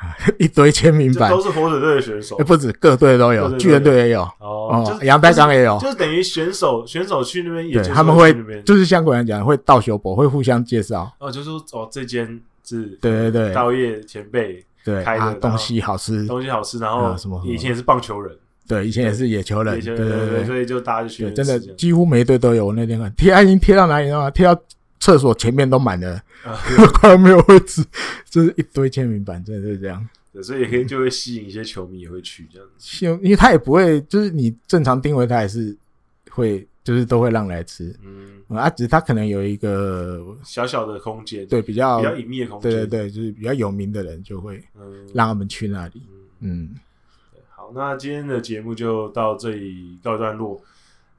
S2: 一堆签名版，
S1: 都是火腿队的选手，
S2: 不止各队都有，巨人队也有。哦，阳台港也有，
S1: 就是等于选手选手去那边也，
S2: 他们会就是像滚阳讲会道修博会互相介绍。
S1: 哦，就是说哦这间是，
S2: 对对对，
S1: 道业前辈
S2: 对开的东西好吃，
S1: 东西好吃，然后什么以前也是棒球人，
S2: 对，以前也是野球人，对对对，
S1: 所以就大家就去，
S2: 真的几乎每一队都有。我那天看贴，已经贴到哪里了？贴到厕所前面都满了，快要没有位置，就是一堆签名板，真的是这样。
S1: 对，所以也可以就会吸引一些球迷也会去这样子，
S2: 因为他也不会，就是你正常定位他也是会，就是都会让来吃，嗯，啊，只是他可能有一个
S1: 小小的空间，
S2: 对，比较
S1: 比较隐秘的空间，
S2: 对对对，就是比较有名的人就会，嗯，让他们去那里，嗯，
S1: 好，那今天的节目就到这里告一段落，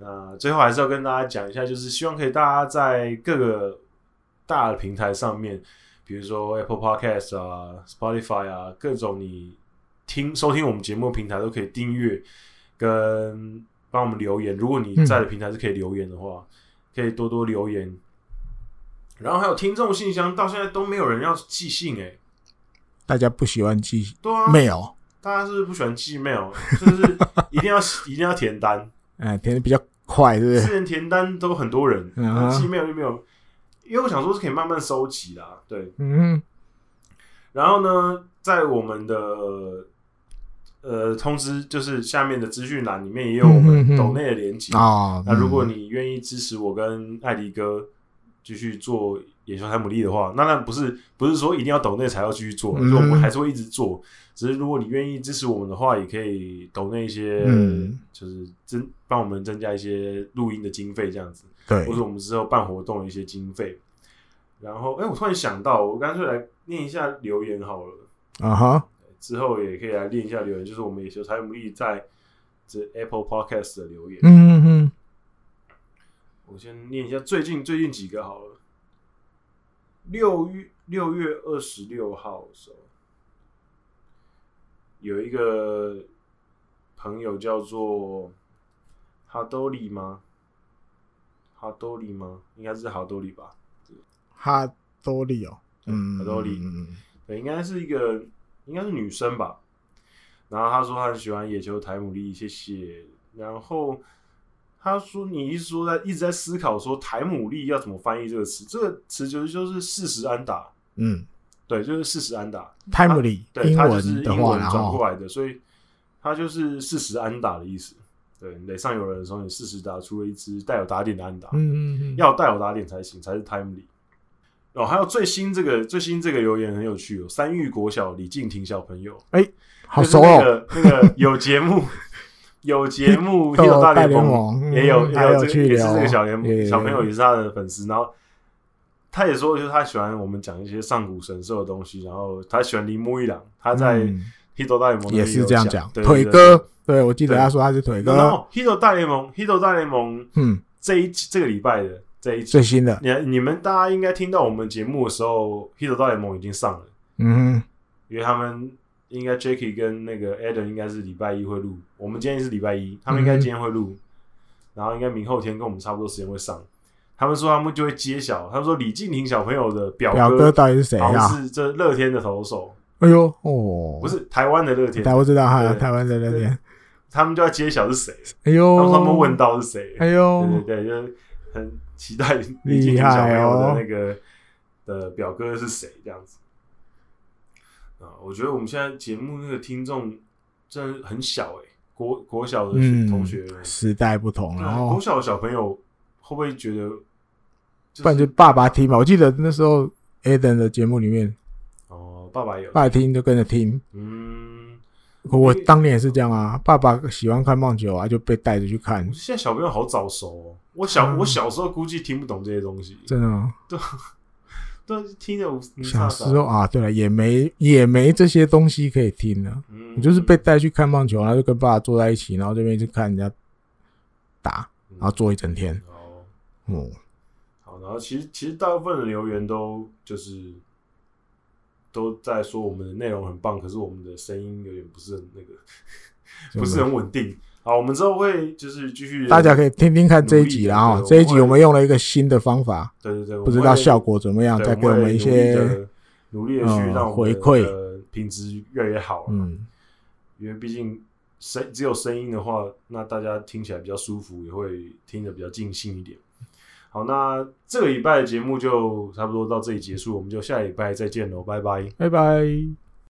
S1: 那最后还是要跟大家讲一下，就是希望可以大家在各个大的平台上面。比如说 Apple Podcast 啊、Spotify 啊，各种你听收听我们节目的平台都可以订阅跟帮我们留言。如果你在的平台是可以留言的话，嗯、可以多多留言。然后还有听众信箱，到现在都没有人要寄信诶、欸，
S2: 大家不喜欢寄
S1: 对啊
S2: mail，
S1: 大家是不是不喜欢寄 mail，就是一定要 一定要填单，
S2: 哎，填的比较快，对不对？
S1: 之前填单都很多人，寄、uh huh. mail 就没有。因为我想说，是可以慢慢收集啦，对，嗯。然后呢，在我们的呃通知，就是下面的资讯栏里面也有我们抖内的连结啊。那如果你愿意支持我跟艾迪哥继续做野球台姆利的话，那那不是不是说一定要抖内才要继续做，就我们还是会一直做。只是如果你愿意支持我们的话，也可以抖那一些，就是增帮我们增加一些录音的经费这样子。对，或者我们之后办活动的一些经费，然后，哎、欸，我突然想到，我干脆来念一下留言好了。
S2: 啊哈，
S1: 之后也可以来念一下留言，就是我们野球台姆利在这 Apple Podcast 的留言。
S2: 嗯嗯嗯。
S1: 我先念一下最近最近几个好了。六月六月二十六号的时候，有一个朋友叫做哈多里吗？哈多里吗？应该是哈多里吧。
S2: 哈多里哦，
S1: 嗯，哈多里，嗯，对，应该是一个，应该是女生吧。然后他说他很喜欢野球台姆利，谢谢。然后他说你一说在一直在思考说台姆利要怎么翻译这个词，这个词就是就是事实安打，
S2: 嗯，
S1: 对，就是四十安打。
S2: ，timely，，
S1: 对，它就是英文转过来的，所以它就是四十安打的意思。对，垒上有人的时候，你四十打出了一支带有打点的安打，
S2: 嗯嗯嗯，
S1: 要带有打点才行，才是台姆利。哦，还有最新这个最新这个留言很有趣哦，三育国小李敬亭小朋友，
S2: 哎、欸，好熟哦，
S1: 那个有节目有节目，有大联盟也有也有这个也是这个小联小朋友也是他的粉丝，然后他也说就是他喜欢我们讲一些上古神兽的东西，然后他喜欢铃木一朗，他在 Hito 大联盟
S2: 也是这样讲，腿哥，对我记得他说他是腿哥，
S1: 然后 Hito 大联盟 Hito 大联盟，嗯，这一这个礼拜的。这一
S2: 最新的，
S1: 你你们大家应该听到我们节目的时候，《Hito 大联盟》已经上了。
S2: 嗯哼，
S1: 因为他们应该 Jacky 跟那个 Adam 应该是礼拜一会录，我们今天是礼拜一，他们应该今天会录，嗯、然后应该明后天跟我们差不多时间会上。他们说他们就会揭晓，他们说李敬亭小朋友的表哥，
S2: 表哥到底是谁啊？
S1: 是这乐天的投手。
S2: 哎呦哦，
S1: 不是台湾的乐天，
S2: 我知道哈，台湾的乐天，
S1: 他们就要揭晓是谁。
S2: 哎呦，
S1: 他们问到是谁？
S2: 哎呦，
S1: 对对对，就是很。期待李敬亭小朋友的那个的表哥是谁？这样子啊，我觉得我们现在节目那个听众真的很小哎、欸，国国小的同学、嗯、
S2: 时代不同，然后
S1: 国小的小朋友会不会觉得、
S2: 就是？不然就爸爸听嘛。我记得那时候 Adam 的节目里面，
S1: 哦，爸爸有
S2: 爸爸听就跟着听，
S1: 嗯。
S2: 我当年也是这样啊，爸爸喜欢看棒球啊，就被带着去看。
S1: 现在小朋友好早熟哦，我小、嗯、我小时候估计听不懂这些东西，
S2: 真的吗？
S1: 对，对听着。
S2: 小时候啊，对了，也没也没这些东西可以听了。嗯，你就是被带去看棒球，然后就跟爸爸坐在一起，然后这边就看人家打，然后坐一整天。哦、嗯，嗯，
S1: 好，然后其实其实大部分的留言都就是。都在说我们的内容很棒，可是我们的声音有点不是很那个，不是很稳定。好，我们之后会就是继续，
S2: 大家可以听听看这一集，然后这一集我们用了一个新的方法，
S1: 对对对，
S2: 不知道效果怎么样，再给我们一些
S1: 努力的去让回馈，品质越来越好。嗯，因为毕竟声只有声音的话，那大家听起来比较舒服，也会听得比较尽兴一点。好，那这个礼拜的节目就差不多到这里结束，我们就下礼拜再见喽，拜拜，
S2: 拜拜。